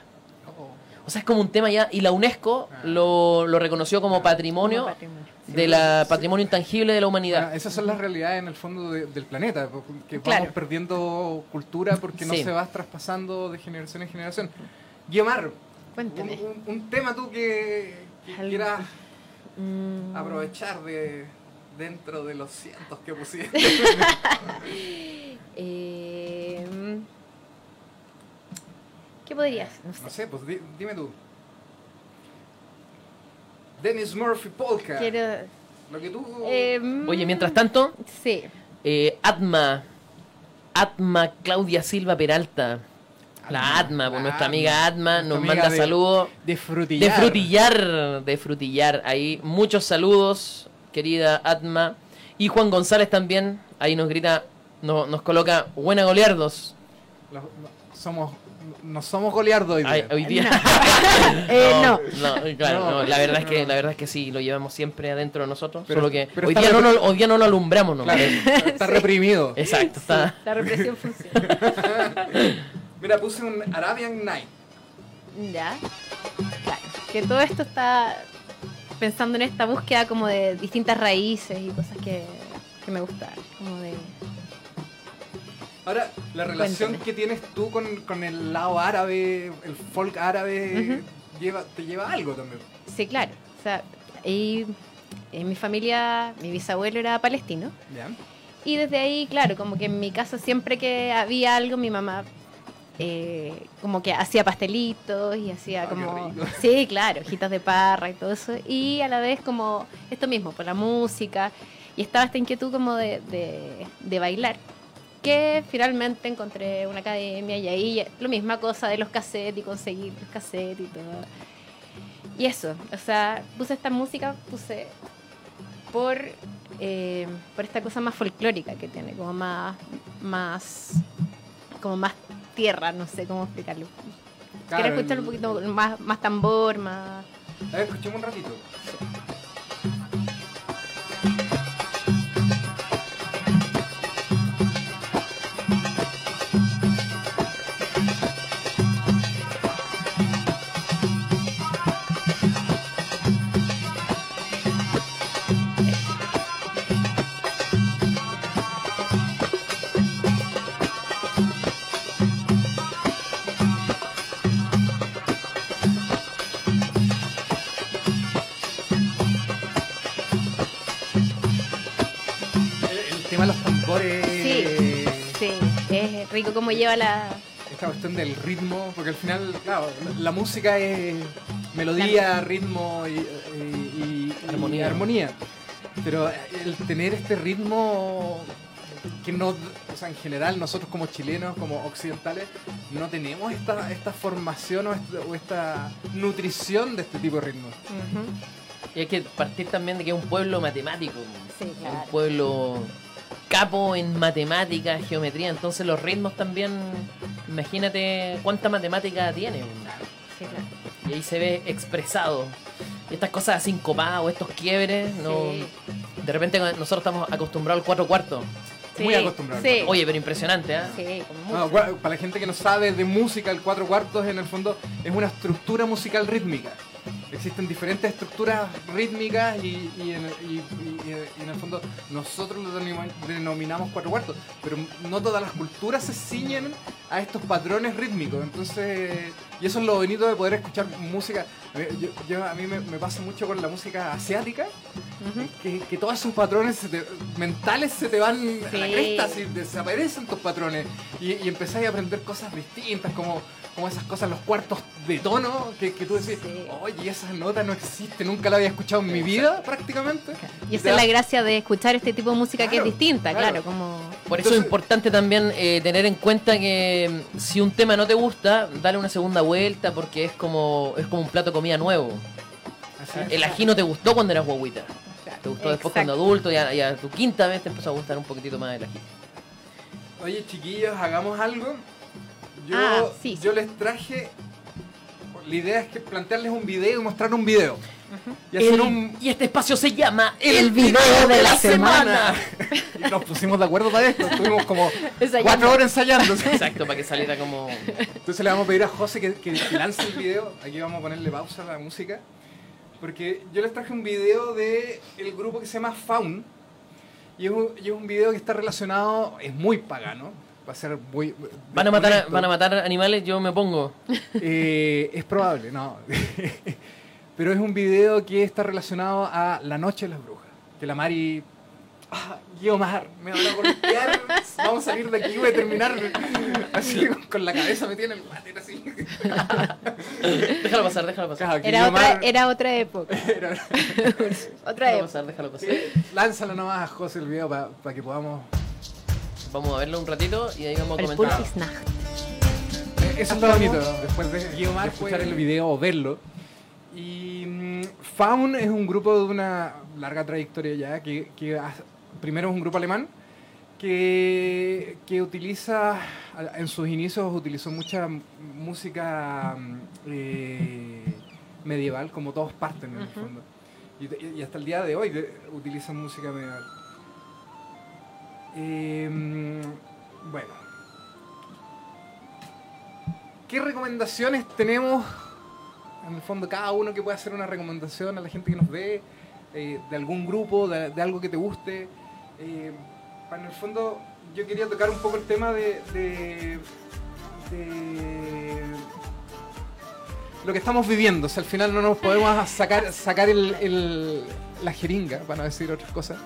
Oh. O sea, es como un tema ya, y la UNESCO Ah. lo, lo reconoció como patrimonio Como patrimonio. de la patrimonio intangible de la humanidad. Bueno, esas son las realidades en el fondo de- del planeta, que Claro. vamos perdiendo cultura porque no Sí. se va traspasando de generación en generación. Guiomar, un, Cuéntame. un- un tema tú que, que quieras Mm, aprovechar de dentro de los cientos que pusiste. eh, ¿Qué podrías? No sé. no sé, pues di- dime tú. Dennis Murphy Polka. Quiero. Lo que tú... eh, Oye, mientras tanto, Sí. eh, Atma, Atma Claudia Silva Peralta, la Atma, pues la nuestra amiga Atma, nos amiga manda de- saludos. de De frutillar. frutillar, de frutillar. Ahí muchos saludos, querida Atma. Y Juan González también, ahí nos grita, no- nos coloca buena goleardos. Los- no- somos, no somos goleardos hoy día. Ay, hoy día. Eh, no. no, claro, No, no, la verdad es que la verdad es que sí, lo llevamos siempre adentro de nosotros, Pero- solo que pero hoy día, no, lo- hoy día no lo alumbramos, ¿no? Claro, está reprimido. Exacto, está. La represión funciona. Mira, puse un Arabian Night. Ya. Claro. Que todo esto está pensando en esta búsqueda como de distintas raíces y cosas que, que me gustan. Como de. Ahora, la relación Cuéntame. que tienes tú con, con el lado árabe, el folk árabe, lleva, te lleva a algo también. Sí, claro. O sea, y en mi familia, mi bisabuelo era palestino. Y desde ahí, claro, como que en mi casa siempre que había algo, mi mamá eh, como que hacía pastelitos y hacía Ah, como... Sí, claro, hojitas de parra y todo eso. Y a la vez como esto mismo, por la música. Y estaba esta inquietud como de, de, de bailar. Que finalmente encontré una academia y ahí lo misma cosa de los cassettes y conseguir los cassettes y todo. Y eso, o sea, puse esta música, puse por, eh, por esta cosa más folclórica que tiene, como más, más, como más tierra, no sé cómo explicarlo. Claro, Quiero escuchar un poquito más, más tambor, más... A ver, escuchemos un ratito. Es rico como lleva la... Esta cuestión del ritmo, porque al final, claro, la, la música es melodía, ritmo y, y- y- y Armonía. armonía. Pero el tener este ritmo que no, o sea, en general nosotros como chilenos, como occidentales, no tenemos esta, esta formación o esta, o esta nutrición de este tipo de ritmo. Ujú, Y hay que partir también de que es un pueblo matemático. Sí, claro. Un pueblo capo en matemáticas, geometría. Entonces los ritmos también, imagínate cuánta matemática tiene. Sí, claro. Y ahí se ve expresado. Y estas cosas así sincopadas o estos quiebres, no, Sí. de repente nosotros estamos acostumbrados al cuatro cuartos. Muy Sí, acostumbrado. Sí, Oye, pero impresionante, ¿ah? sí, como mucho. para la gente que no sabe de música, el cuatro cuartos en el fondo es una estructura musical rítmica. Existen diferentes estructuras rítmicas y, y en, y- y- y en el fondo nosotros lo denominamos cuatro cuartos, pero no todas las culturas se ciñen a estos patrones rítmicos. Entonces, y eso es lo bonito de poder escuchar música. Yo- yo- a mí me, me pasa mucho con la música asiática, que, que todos esos patrones se te- mentales se te van a la Sí. cresta, así, desaparecen tus patrones y, y empezáis a aprender cosas distintas, como, como esas cosas, los cuartos de tono, que, que tú decís, Sí. oye, esa nota no existe, nunca la había escuchado en mi vida prácticamente. Y esa es la gracia de escuchar este tipo de música que es distinta, claro. claro, como... Por eso es importante también eh, tener en cuenta que mm, si un tema no te gusta, dale una segunda vuelta porque es como es como un plato de comida nuevo. Así es. El ají no te gustó cuando eras guaguita. Te gustó después cuando adulto y a, y a tu quinta vez te empezó a gustar un poquitito más el ají. Oye, chiquillos, hagamos algo. Yo, Ah, sí, yo les traje. La idea es que plantearles un video y mostrar un video. Y hacer El- un. Y este espacio se llama El video de la semana. Y nos pusimos de acuerdo para esto. Estuvimos como Ensayando. cuatro horas ensayando. Exacto, para que saliera como... Entonces le vamos a pedir a José que, que lance el video. Aquí vamos a ponerle pausa a la música. Porque yo les traje un video de el grupo que se llama Faun. Y es un, y es un video que está relacionado, es muy pagano. Va a ser muy. Van a matar, a- honesto. van a matar animales, yo me pongo. Eh, es probable, no. Pero es un video que está relacionado a La Noche de las Brujas. Que la Mari. Ah, Guiomar, me van a golpear. Vamos a salir de aquí, voy a terminar así con la cabeza metida en el váter, así. Déjalo pasar, déjalo pasar. Era otra, era otra época. era- Otra Déjalo época. pasar, déjalo pasar. Lánzalo nomás a José el video para que podamos. Vamos a verlo un ratito y ahí vamos a El comentar. Eh, Eso es lo bonito, después de, de escuchar el video o verlo. Y mm, Faun es un grupo de una larga trayectoria ya, que, primero es un grupo alemán que, que utiliza, a- en sus inicios utilizó mucha música mm, eh, medieval, como todos parten en el fondo. Y, y hasta el día de hoy utilizan música medieval. Mm, bueno. ¿Qué recomendaciones tenemos? En el fondo, cada uno que pueda hacer una recomendación a la gente que nos ve, eh, de algún grupo, de, algo que te guste. Eh, en el fondo, yo quería tocar un poco el tema de, lo que estamos viviendo. O al final no nos podemos sacar, sacar la jeringa, para no decir otras cosas,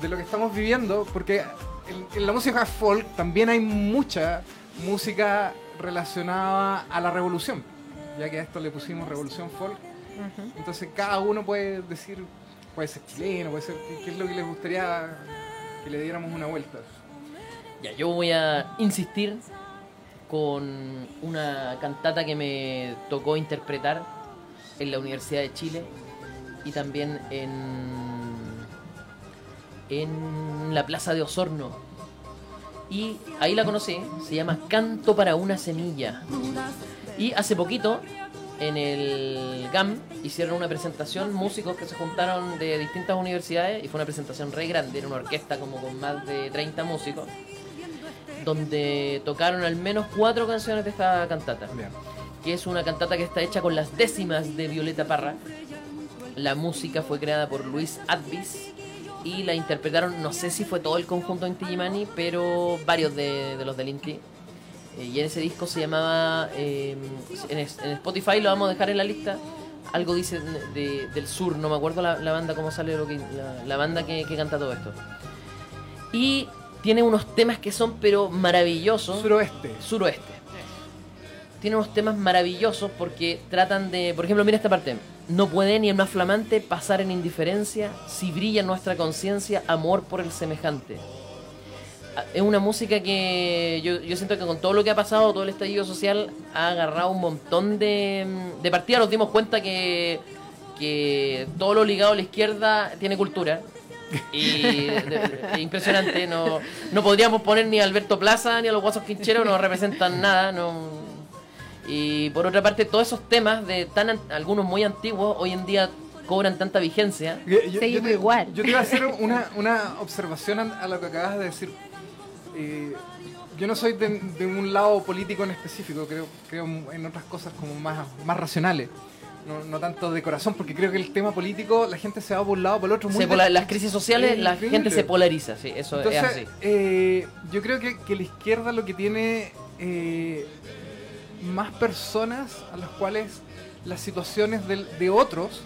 de lo que estamos viviendo, porque en, en la música folk también hay mucha música relacionada a la revolución, ya que a esto le pusimos revolución folk. Entonces cada uno puede decir, puede ser chileno, puede ser qué, qué es lo que les gustaría que le diéramos una vuelta. Ya, yo voy a insistir con una cantata que me tocó interpretar en la Universidad de Chile y también en, en la Plaza de Osorno. Y ahí la conocí, se llama Canto para una semilla. Y hace poquito, en el GAM, hicieron una presentación, músicos que se juntaron de distintas universidades, y fue una presentación re grande, era una orquesta como con más de 30 músicos, donde tocaron al menos cuatro canciones de esta cantata, Bien. que es una cantata que está hecha con las décimas de Violeta Parra. La música fue creada por Luis Advis y la interpretaron, no sé si fue todo el conjunto Inti Gimani, pero varios de, de los del Inti. Eh, y en ese disco se llamaba, eh, en, Spotify lo vamos a dejar en la lista, algo dice de- del sur, no me acuerdo la, la banda, cómo sale lo que, la, la banda que, que canta todo esto. Y tiene unos temas que son pero maravillosos Suroeste. suroeste. Tiene unos temas maravillosos porque tratan de, por ejemplo, mira esta parte. No puede ni el más flamante pasar en indiferencia si brilla en nuestra conciencia amor por el semejante. Ah, Es una música que yo, yo siento que con todo lo que ha pasado, todo el estallido social, ha agarrado un montón de... De partida nos dimos cuenta que, que todo lo ligado a la izquierda tiene cultura. Y impresionante, no, no podríamos poner ni a Alberto Plaza ni a los Guasos Quincheros, no representan nada. No, y por otra parte, todos esos temas, de tan an- algunos muy antiguos, hoy en día cobran tanta vigencia. Yo, yo- te, igual. yo te iba a hacer una, una observación a, lo que acabas de decir. Eh, yo no soy de, de un lado político en específico, creo, creo en otras cosas como más, más racionales. no, no tanto de corazón, porque creo que el tema político la gente se va por un lado por el otro. Muy las crisis sociales, es la increíble. gente se polariza, sí, eso Entonces, es así. eh, yo creo que, que la izquierda lo que tiene eh, más personas a las cuales las situaciones del- de otros,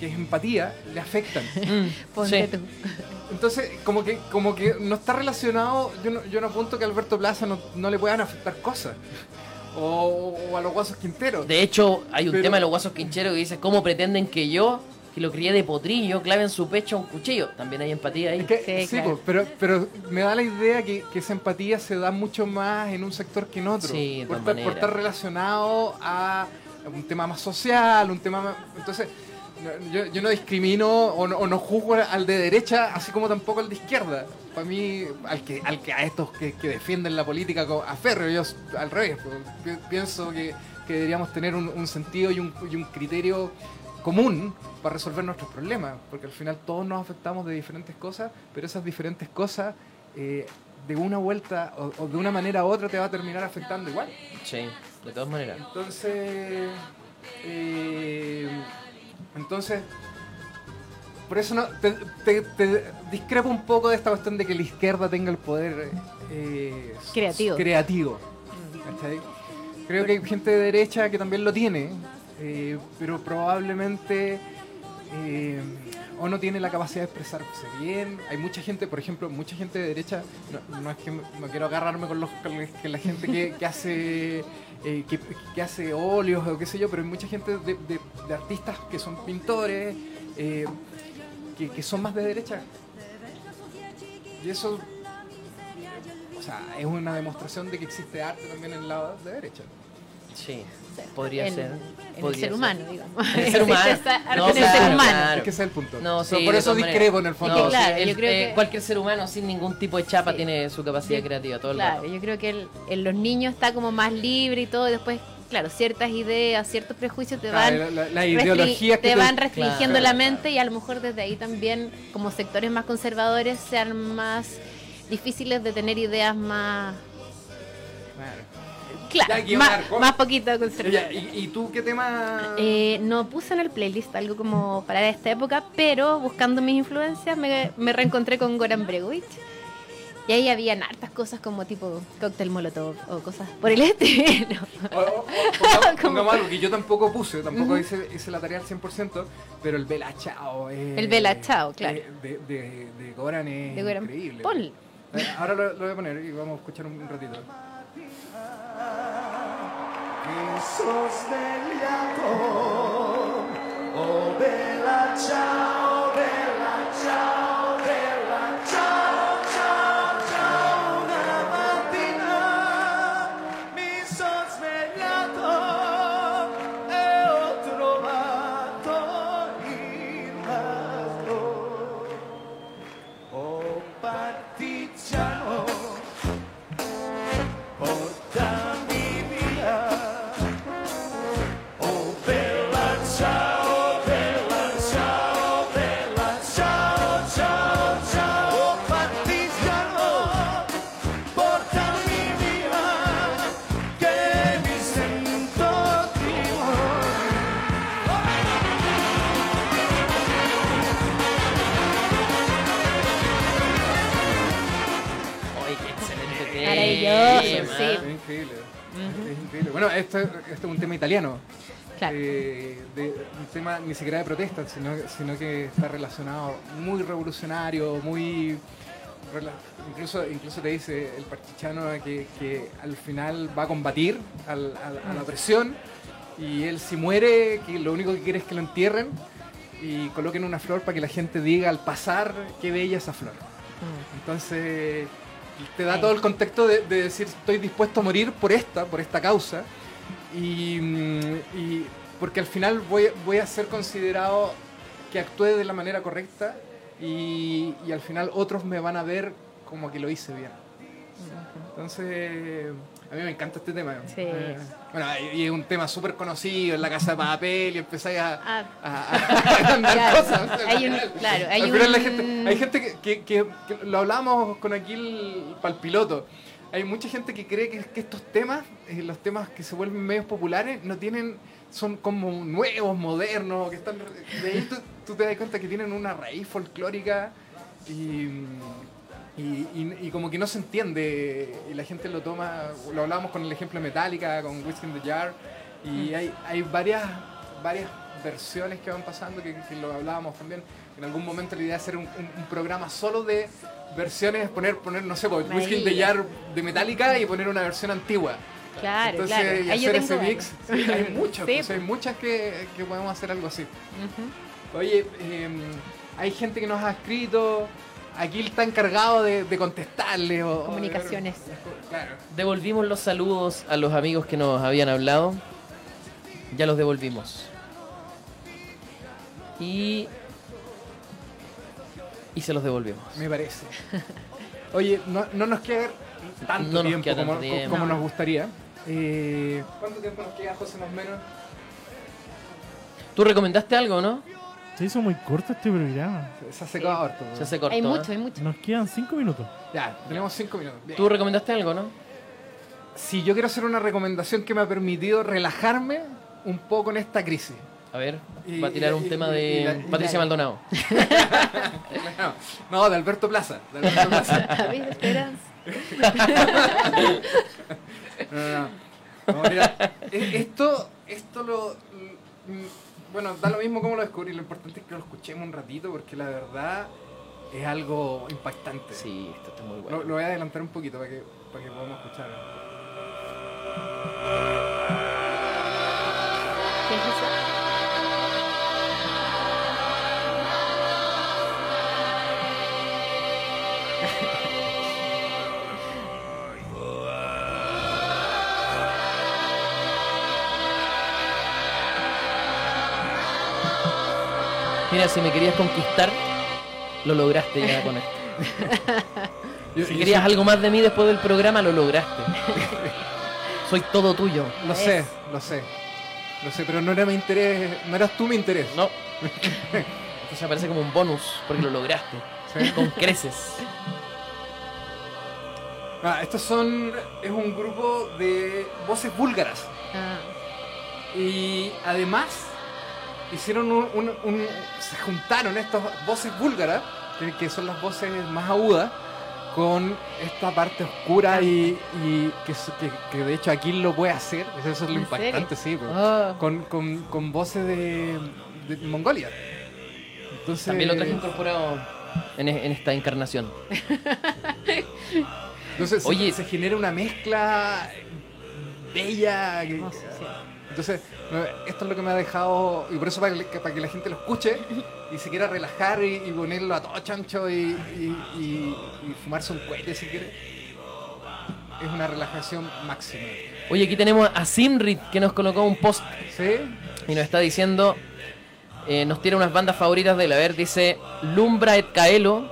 que es empatía, le afectan. Ponte Sí. tú. Entonces, como que, como que no está relacionado, yo no, yo no apunto que a Alberto Plaza no, no le puedan afectar cosas. O, o a los guasos Quinteros. De hecho, hay un Pero- tema de los guasos quincheros que dice, ¿cómo pretenden que yo, que lo crié de potrillo, clave en su pecho un cuchillo? También hay empatía ahí. Es que- Sí, sí, claro. po, pero, pero me da la idea que, que esa empatía se da mucho más en un sector que en otro. Sí, por, estar, por estar relacionado a un tema más social, un tema más... Entonces, yo, yo no discrimino o no, o no juzgo al de derecha, así como tampoco al de izquierda. Para mí, al que, al que a estos que, que defienden la política a férreo, yo al revés. Pi- pienso que, que deberíamos tener un, un sentido y un, y un criterio común para resolver nuestros problemas, porque al final todos nos afectamos de diferentes cosas, pero esas diferentes cosas eh, de una vuelta o, o de una manera u otra te va a terminar afectando igual. Sí, de todas maneras. Entonces, eh, entonces, por eso no, te, te- te discrepo un poco de esta cuestión de que la izquierda tenga el poder eh, Creativo. creativo. Creo que hay gente de derecha que también lo tiene, eh, pero probablemente eh, o no tiene la capacidad de expresarse bien. Hay mucha gente, por ejemplo, mucha gente de derecha, no, no es que no quiero agarrarme con, los, con la- gente que, que hace eh, que, hace óleos o qué sé yo, pero hay mucha gente de, de- de artistas que son pintores, eh, que, que son más de derecha. Y eso, o sea, es una demostración de que existe arte también en el lado de derecha. Sí, podría en, ser. en el podría ser ser. humano, digamos. En el ser humano. No, en el claro, ser humano. claro. Es que ese es el punto. No, sí, por eso discrepo en el fondo. No, claro, sí, el- yo creo eh, que- cualquier ser humano sin ningún tipo de chapa Sí. tiene su capacidad Yo- creativa todo el Claro, rato. yo creo que el- en los niños está como más libre y todo, y después, claro, ciertas ideas, ciertos prejuicios te Claro, van, la- la- te te- van restringiendo Claro. la mente y a lo mejor desde ahí también, como sectores más conservadores, sean más difíciles de tener ideas más, Claro. Claro, más, más poquito Ya, conservadoras. ¿y, y tú qué tema? Eh, no puse en el playlist algo como para esta época, pero buscando mis influencias me, me reencontré con Goran Bregovic. Y ahí habían hartas cosas como tipo cóctel molotov o cosas por el estilo. O- o- o- pongamos, Como- pongamos algo que yo tampoco puse, tampoco hice, hice la tarea al 100%, pero el Bella Chao es... El Bella Ciao, claro. eh, De, de, de Goran es De Goran. increíble. Ponle. Eh, Ahora lo, lo voy a poner y vamos a escuchar un ratito. Sos so atom o oh, della ciao italiano. Claro. Eh, de, un tema ni siquiera de protesta, sino, sino que está relacionado muy revolucionario, muy... Incluso, incluso te dice el partichano que, que al final va a combatir al- a la opresión y él si muere, que lo único que quiere es que lo entierren y coloquen una flor para que la gente diga al pasar qué bella esa flor. Entonces te da todo el contexto de, de decir estoy dispuesto a morir por esta, por esta causa. Y, mm, y porque al final voy, voy a ser considerado que actué de la manera correcta y, y al final otros me van a ver como que lo hice bien. Entonces, a mí me encanta este tema. Sí. Eh, bueno, y es un tema súper conocido en la casa de papel y empezáis a, Ah. a, a- a andar Claro. cosas. Hay un- claro, hay final la un- gente, hay gente que, que- que- que lo hablamos con aquí para el piloto. Hay mucha gente que cree que, que estos temas, eh, los temas que se vuelven medios populares, no tienen son como nuevos, modernos, que están... De ahí tú, tú te das cuenta que tienen una raíz folclórica y, y, y- y como que no se entiende y la gente lo toma, lo hablábamos con el ejemplo de Metallica, con Whiskey in the Jar y hay, hay varias, varias versiones que van pasando que, que lo hablábamos también. En algún momento la idea es hacer un, un- un programa solo de versiones, poner, poner no sé, pues, Whiskey in the. Jar de Metallica y poner una versión antigua. Claro, Entonces, claro. y hacer ese mix. Sí, hay muchas, Sí, pues, hay muchas que, que podemos hacer algo así. Oye, eh, hay gente que nos ha escrito. Aquí está encargado de, de contestarle. O, o- Comunicaciones. claro. Devolvimos los saludos a los amigos que nos habían hablado. Ya los devolvimos. Y. Y se los devolvimos. Me parece. Oye, no, no nos queda tanto No nos tiempo, queda como, tanto tiempo. como nos gustaría. Eh, ¿Cuánto tiempo nos queda, José, más o menos? ¿Tú recomendaste algo, no? Se hizo muy corto este programa. Se hace corto. Se hace corto. Hay ¿eh? mucho, hay mucho. Nos quedan cinco minutos. Ya, tenemos cinco minutos. Bien. ¿Tú recomendaste algo, no? Si yo quiero hacer una recomendación que me ha permitido relajarme un poco en esta crisis. A ver, Y- va a tirar y- un y- tema y- de y la- y Patricia Maldonado. No, no, de Alberto Plaza. De Alberto Plaza. No, no, no. No, mira, e- esto, esto lo. mm, Bueno, da lo mismo como lo descubrí. Lo importante es que lo escuchemos un ratito porque la verdad es algo impactante. Sí, esto está muy bueno. Lo, lo voy a adelantar un poquito para que, para que podamos escuchar. ¿Qué es eso? Mira, si me querías conquistar, lo lograste ya con esto. Yo- Si querías soy- algo más de mí después del programa, lo lograste. Soy todo tuyo. Lo sé, lo sé. Lo sé, pero no era mi interés. No eras tú mi interés. No. Entonces aparece como un bonus, porque lo lograste. ¿sí? Con creces. Ah, estos son. Es un grupo de voces búlgaras. Ah, Y además hicieron un, un- un- se juntaron estas voces búlgaras, que, son las voces más agudas, con esta parte oscura y, y que, s- que- que de hecho aquí lo puede hacer. Eso es lo ¿En impactante, sí. pues. oh. Con, con- con voces de, de Mongolia. Entonces, También lo traje incorporado en, e- en esta encarnación. entonces se- Oye. se, genera una mezcla bella. que- Oh, sí, sí. Entonces, esto es lo que me ha dejado, y por eso para que, para que la gente lo escuche y se quiera relajar y, y ponerlo a todo chancho y, y- y- y fumarse un cohete si quiere, es una relajación máxima. Oye, aquí tenemos a Simrit que nos colocó un post ¿Sí? y nos está diciendo, eh, nos tiene unas bandas favoritas de él. A ver, dice Lumbra et Caelo,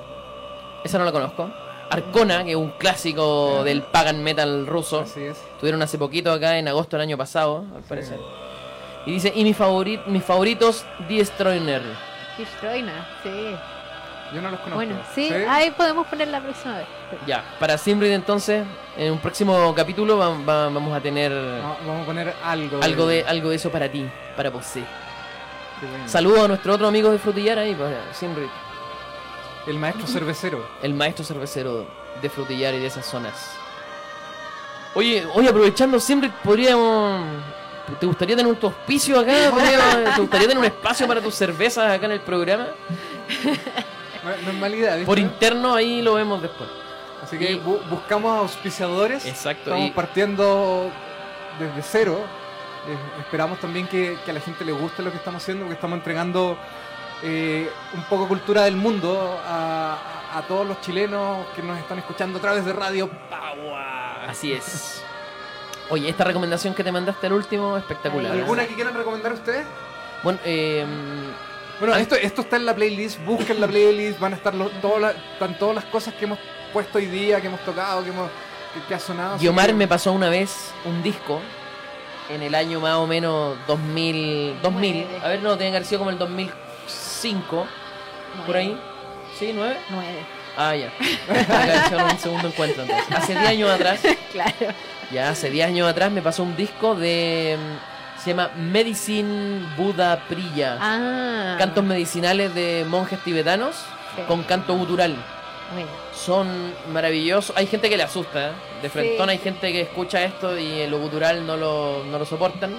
esa no la conozco. Arcona, que es un clásico del pagan metal ruso. Así es. Estuvieron hace poquito acá en agosto del año pasado, al parecer. Y dice, y mi favorit, mis favoritos, Destroyer. Kistroina, sí. Yo no los conozco. Bueno, sí, ahí podemos poner la próxima vez. Ya, para Simrit entonces, en un próximo capítulo va- va- vamos a tener Va- vamos a poner algo. algo de algo de eso para ti, para vos. Bueno. Saludos a nuestro otro amigo de Frutillar ahí, para Simrit. El maestro cervecero. el maestro cervecero de Frutillar y de esas zonas. Oye, oye, aprovechando siempre, podríamos. ¿Te gustaría tener un auspicio acá? ¿Te gustaría tener un espacio para tus cervezas acá en el programa? No, no es mala idea, ¿viste? Por interno ahí lo vemos después. Así que y- bu- buscamos auspiciadores. Exacto, Estamos y- partiendo desde cero. Eh, esperamos también que, que a la gente le guste lo que estamos haciendo, porque estamos entregando eh, un poco cultura del mundo a, todos los chilenos que nos están escuchando a través de Radio Pagua. Así es. Oye, esta recomendación que te mandaste al último, espectacular. ¿Alguna que quieran recomendar ustedes? Bueno, eh, Bueno, esto, esto está en la playlist, busquen la playlist, van a estar los- todas las- están todas las cosas que hemos puesto hoy día, que hemos tocado, que, hemos, que, que ha sonado. Guiomar me pasó una vez un disco en el año más o menos 2000. 2000. Nueve. A ver, no, tiene que haber sido como el 2005. Por ahí. ¿Sí? ¿Nueve? Nueve. Ah, ya. Acá un segundo encuentro entonces. Hace 10 años atrás, Claro. ya hace 10 años atrás me pasó un disco de mm, Se llama Medicine Buddha Priya. Ah. Cantos medicinales de monjes tibetanos Sí. con canto gutural. Bueno, Son maravillosos. Hay gente que le asusta, ¿eh? De frentón Sí. hay gente que escucha esto y lo gutural no lo, no lo soportan.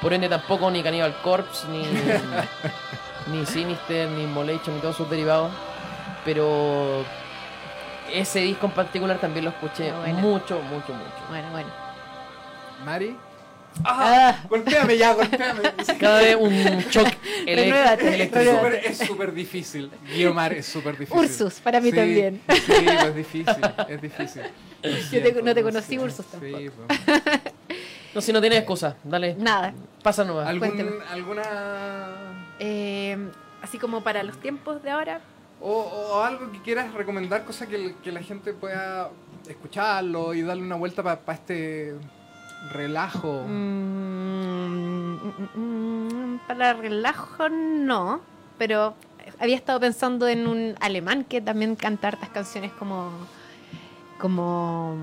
Por ende tampoco ni Cannibal Corpse, ni, ni Sinister, ni Immolation, ni todos sus derivados. Pero ese disco en particular también lo escuché bueno. mucho, mucho, mucho. bueno, bueno. Mari. Ah, Golpéame ya, golpéame. Cada vez un shock eléctrico. Es súper- difícil. Guiomar es súper difícil. Ursus, para mí Sí, también. Sí, es difícil, es difícil. Lo Yo te- no te conocí. Ursus, tampoco. Sí, pues. No, si no tienes excusa, dale, Nada. pasa nomás. ¿Algún, Cuénteme. ¿Alguna Eh, así como para los tiempos de ahora. O, o algo que quieras recomendar, cosa que, que la gente pueda escucharlo y darle una vuelta para este relajo. Mm, mm, mm, para relajo no, pero había estado pensando en un alemán que también canta hartas canciones como como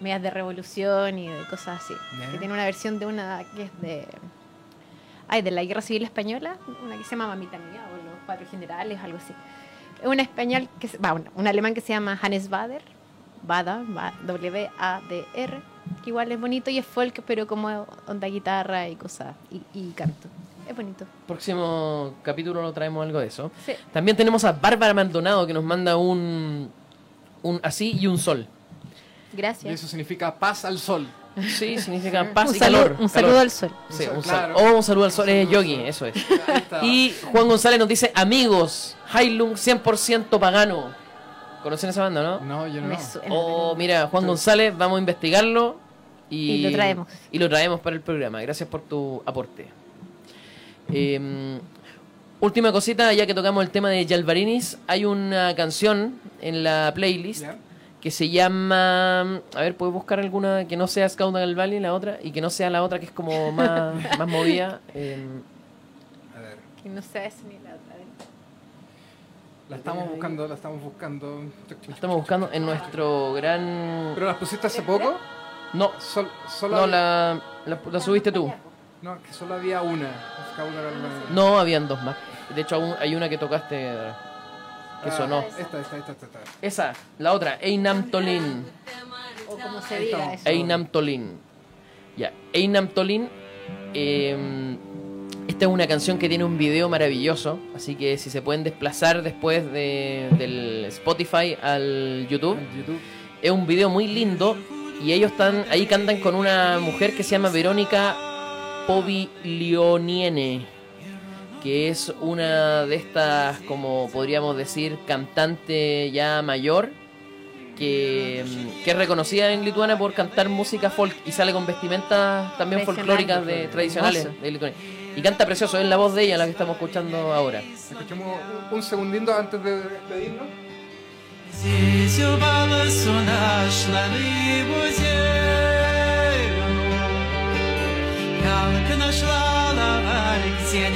medias de revolución y de cosas así. Que tiene una versión de una que es de ay, de la Guerra Civil española, una que se llama Mamita Mía o los Cuatro Generales, algo así. Es un español que va, un, un alemán que se llama Hannes Bader, Bader, W A D R, que igual es bonito y es folk, pero como onda guitarra y cosas y, y canto. Es bonito. Próximo capítulo lo traemos algo de eso. Sí. También tenemos a Bárbara Maldonado que nos manda un, un así y un sol. Y Gracias. eso significa paz al sol. Sí, significa paz un y saludo, calor. un calor. saludo al sol. Sí, un Claro. sal- Oh, un saludo al sol. Es yogi, sol. eso es. Y Juan González nos dice, amigos, Hailung 100% pagano. ¿Conocen esa banda, no? No, yo no. Me suena, Oh, mira, Juan. González, vamos a investigarlo. Y, Y lo traemos. Y lo traemos para el programa. Gracias por tu aporte. Eh, última cosita, ya que tocamos el tema de Yalvarinis, hay una canción en la playlist. Que se llama. A ver, ¿puedes buscar alguna que no sea Scout del Valley, la otra? Y que no sea la otra que es como más, más movida. Eh, A ver. Que no sea eso ni la otra. La estamos buscando, la estamos buscando. estamos buscando en nuestro gran. ¿Pero las pusiste hace poco? No, Sol- solo no, había- la, la, la subiste tú. No, que solo había una. No, habían dos más. De hecho, aún hay una que tocaste que Ah, sonó. Esta, esta, esta, esta. esta. Esa, la otra, Einam Tolin. O como se Ahí diga estamos. eso. Einam Tolin. Ya, Einam Tolin. eh, esta es una canción que tiene un video maravilloso. Así que si se pueden desplazar después de, del Spotify al YouTube. Es un video muy lindo. Y ellos están ahí cantan con una mujer que se llama Verónica Poviglioniene Que es una de estas, como podríamos decir, cantante ya mayor. Que, mm, que es reconocida en Lituania por cantar música folk y sale con vestimentas también Tradicional. folclóricas de, tradicionales Hermoso. de Lituania. Y canta precioso, es la voz de ella la que estamos escuchando ahora. Escuchemos un segundito antes de despedirnos. Здесь упалась нашла рыбу зеленую. Галка нашла лаварь, где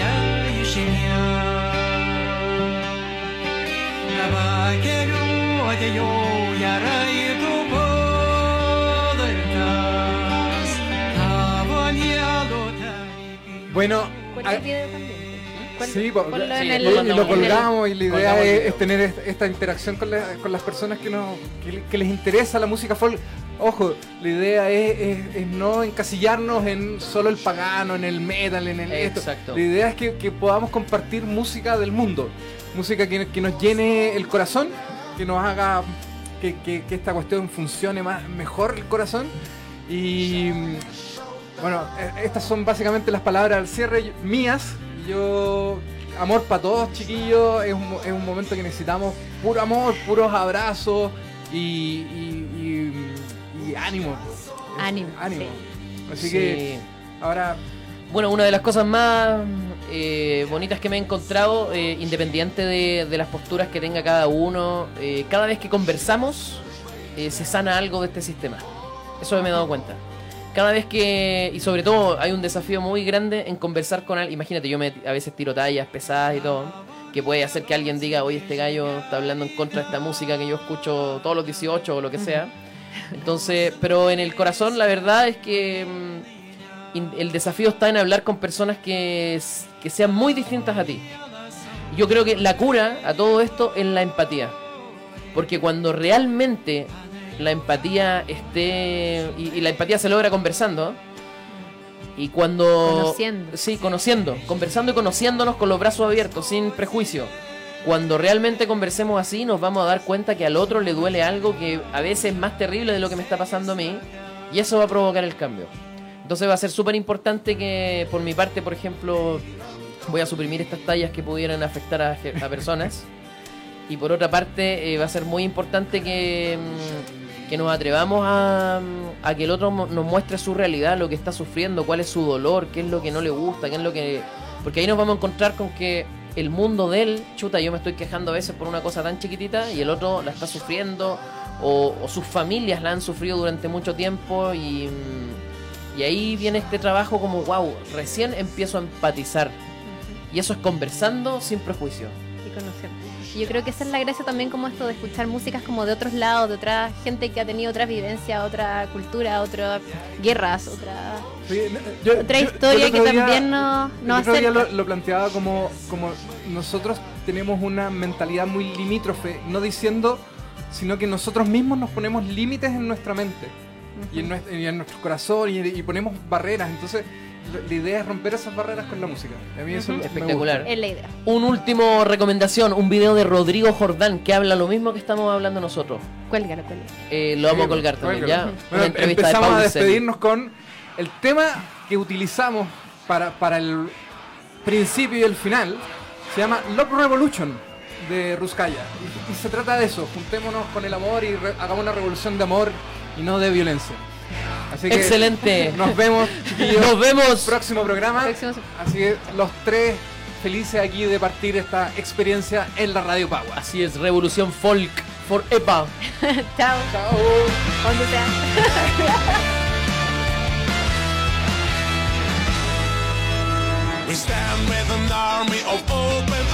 Bueno, a... Ah, sí, po, sí el, lo colgamos y la idea es, tener esta interacción con, las personas que, nos, que les interesa la música folk. Ojo, la idea es, es- es no encasillarnos en solo el pagano, en el metal, en el esto. La idea es que, que podamos compartir música del mundo, música que, que nos llene el corazón, que nos haga que, que- que esta cuestión funcione más, mejor el corazón. Y bueno, eh, estas son básicamente las palabras al cierre mías. Yo, amor para todos, chiquillos. Es un, mo- es un momento que necesitamos puro amor, puros abrazos y, y- y- ánimo. Ánimo, Ánimo. Así Sí. que ahora Bueno, una de las cosas más eh, bonitas que me he encontrado, eh, independiente de, de las posturas que tenga cada uno, eh, cada vez que conversamos eh, se sana algo de este sistema. Eso me he dado cuenta. Cada vez que, y sobre todo hay un desafío muy grande en conversar con alguien, imagínate, yo me, a veces tiro tallas pesadas y todo, que puede hacer que alguien diga, oye, este gallo está hablando en contra de esta música que yo escucho todos los 18 o lo que sea. Entonces, pero en el corazón la verdad es que... mm, el desafío está en hablar con personas que, que sean muy distintas a ti. Yo creo que la cura a todo esto es la empatía. Porque cuando realmente la empatía esté. Y, y la empatía se logra conversando. Y cuando. Conociendo. Sí, conociendo. Conversando y conociéndonos con los brazos abiertos, sin prejuicio. Cuando realmente conversemos así, nos vamos a dar cuenta que al otro le duele algo que a veces es más terrible de lo que me está pasando a mí. Y eso va a provocar el cambio. Entonces va a ser súper importante que, por mi parte, por ejemplo, voy a suprimir estas tallas que pudieran afectar a, a personas. Y por otra parte, eh, va a ser muy importante que, mm, que nos atrevamos a, mm, a que el otro nos muestre su realidad, lo que está sufriendo, cuál es su dolor, qué es lo que no le gusta, qué es lo que... Porque ahí nos vamos a encontrar con que el mundo de él, chuta, yo me estoy quejando a veces por una cosa tan chiquitita y el otro la está sufriendo o, o sus familias la han sufrido durante mucho tiempo y, y ahí viene este trabajo como, wow, recién empiezo a empatizar. Y eso es conversando sin prejuicio. y conociendo. Yo creo que esa es la gracia también como esto de escuchar músicas como de otros lados, de otra gente que ha tenido otra vivencia, otra cultura, otras guerras, otra, yo- otra yo- yo historia que día- también nos, otro día acerca. lo, lo planteaba como, como nosotros tenemos una mentalidad muy limítrofe, no diciendo, sino que nosotros mismos nos ponemos límites en nuestra mente y, en nuestro, y en nuestro corazón y, y ponemos barreras. Entonces, la idea es romper esas barreras con la música. A mí eso me gusta. Espectacular. Es la idea. Un último recomendación, un video de Rodrigo Jordán que habla lo mismo que estamos hablando nosotros. Cuélgalo, cuélgalo. Eh, lo vamos a Sí, colgar también, cuélgalo. ¿ya? Bueno, Una entrevista de empezamos a Paulsen. despedirnos con el tema que utilizamos para, para el principio y el final. Se llama Love Revolution de Ruskaya. Y, y se trata de eso, juntémonos con el amor y re- hagamos una revolución de amor y no de violencia. Así que Excelente. nos vemos, chiquillos. Nos vemos. Próximo programa. Próximo- Así que los tres felices aquí de partir esta experiencia en la Radio Pagua. Así es, Revolución Folk for EPA. Chao. Chao. Cuando sea. We stand with an army of open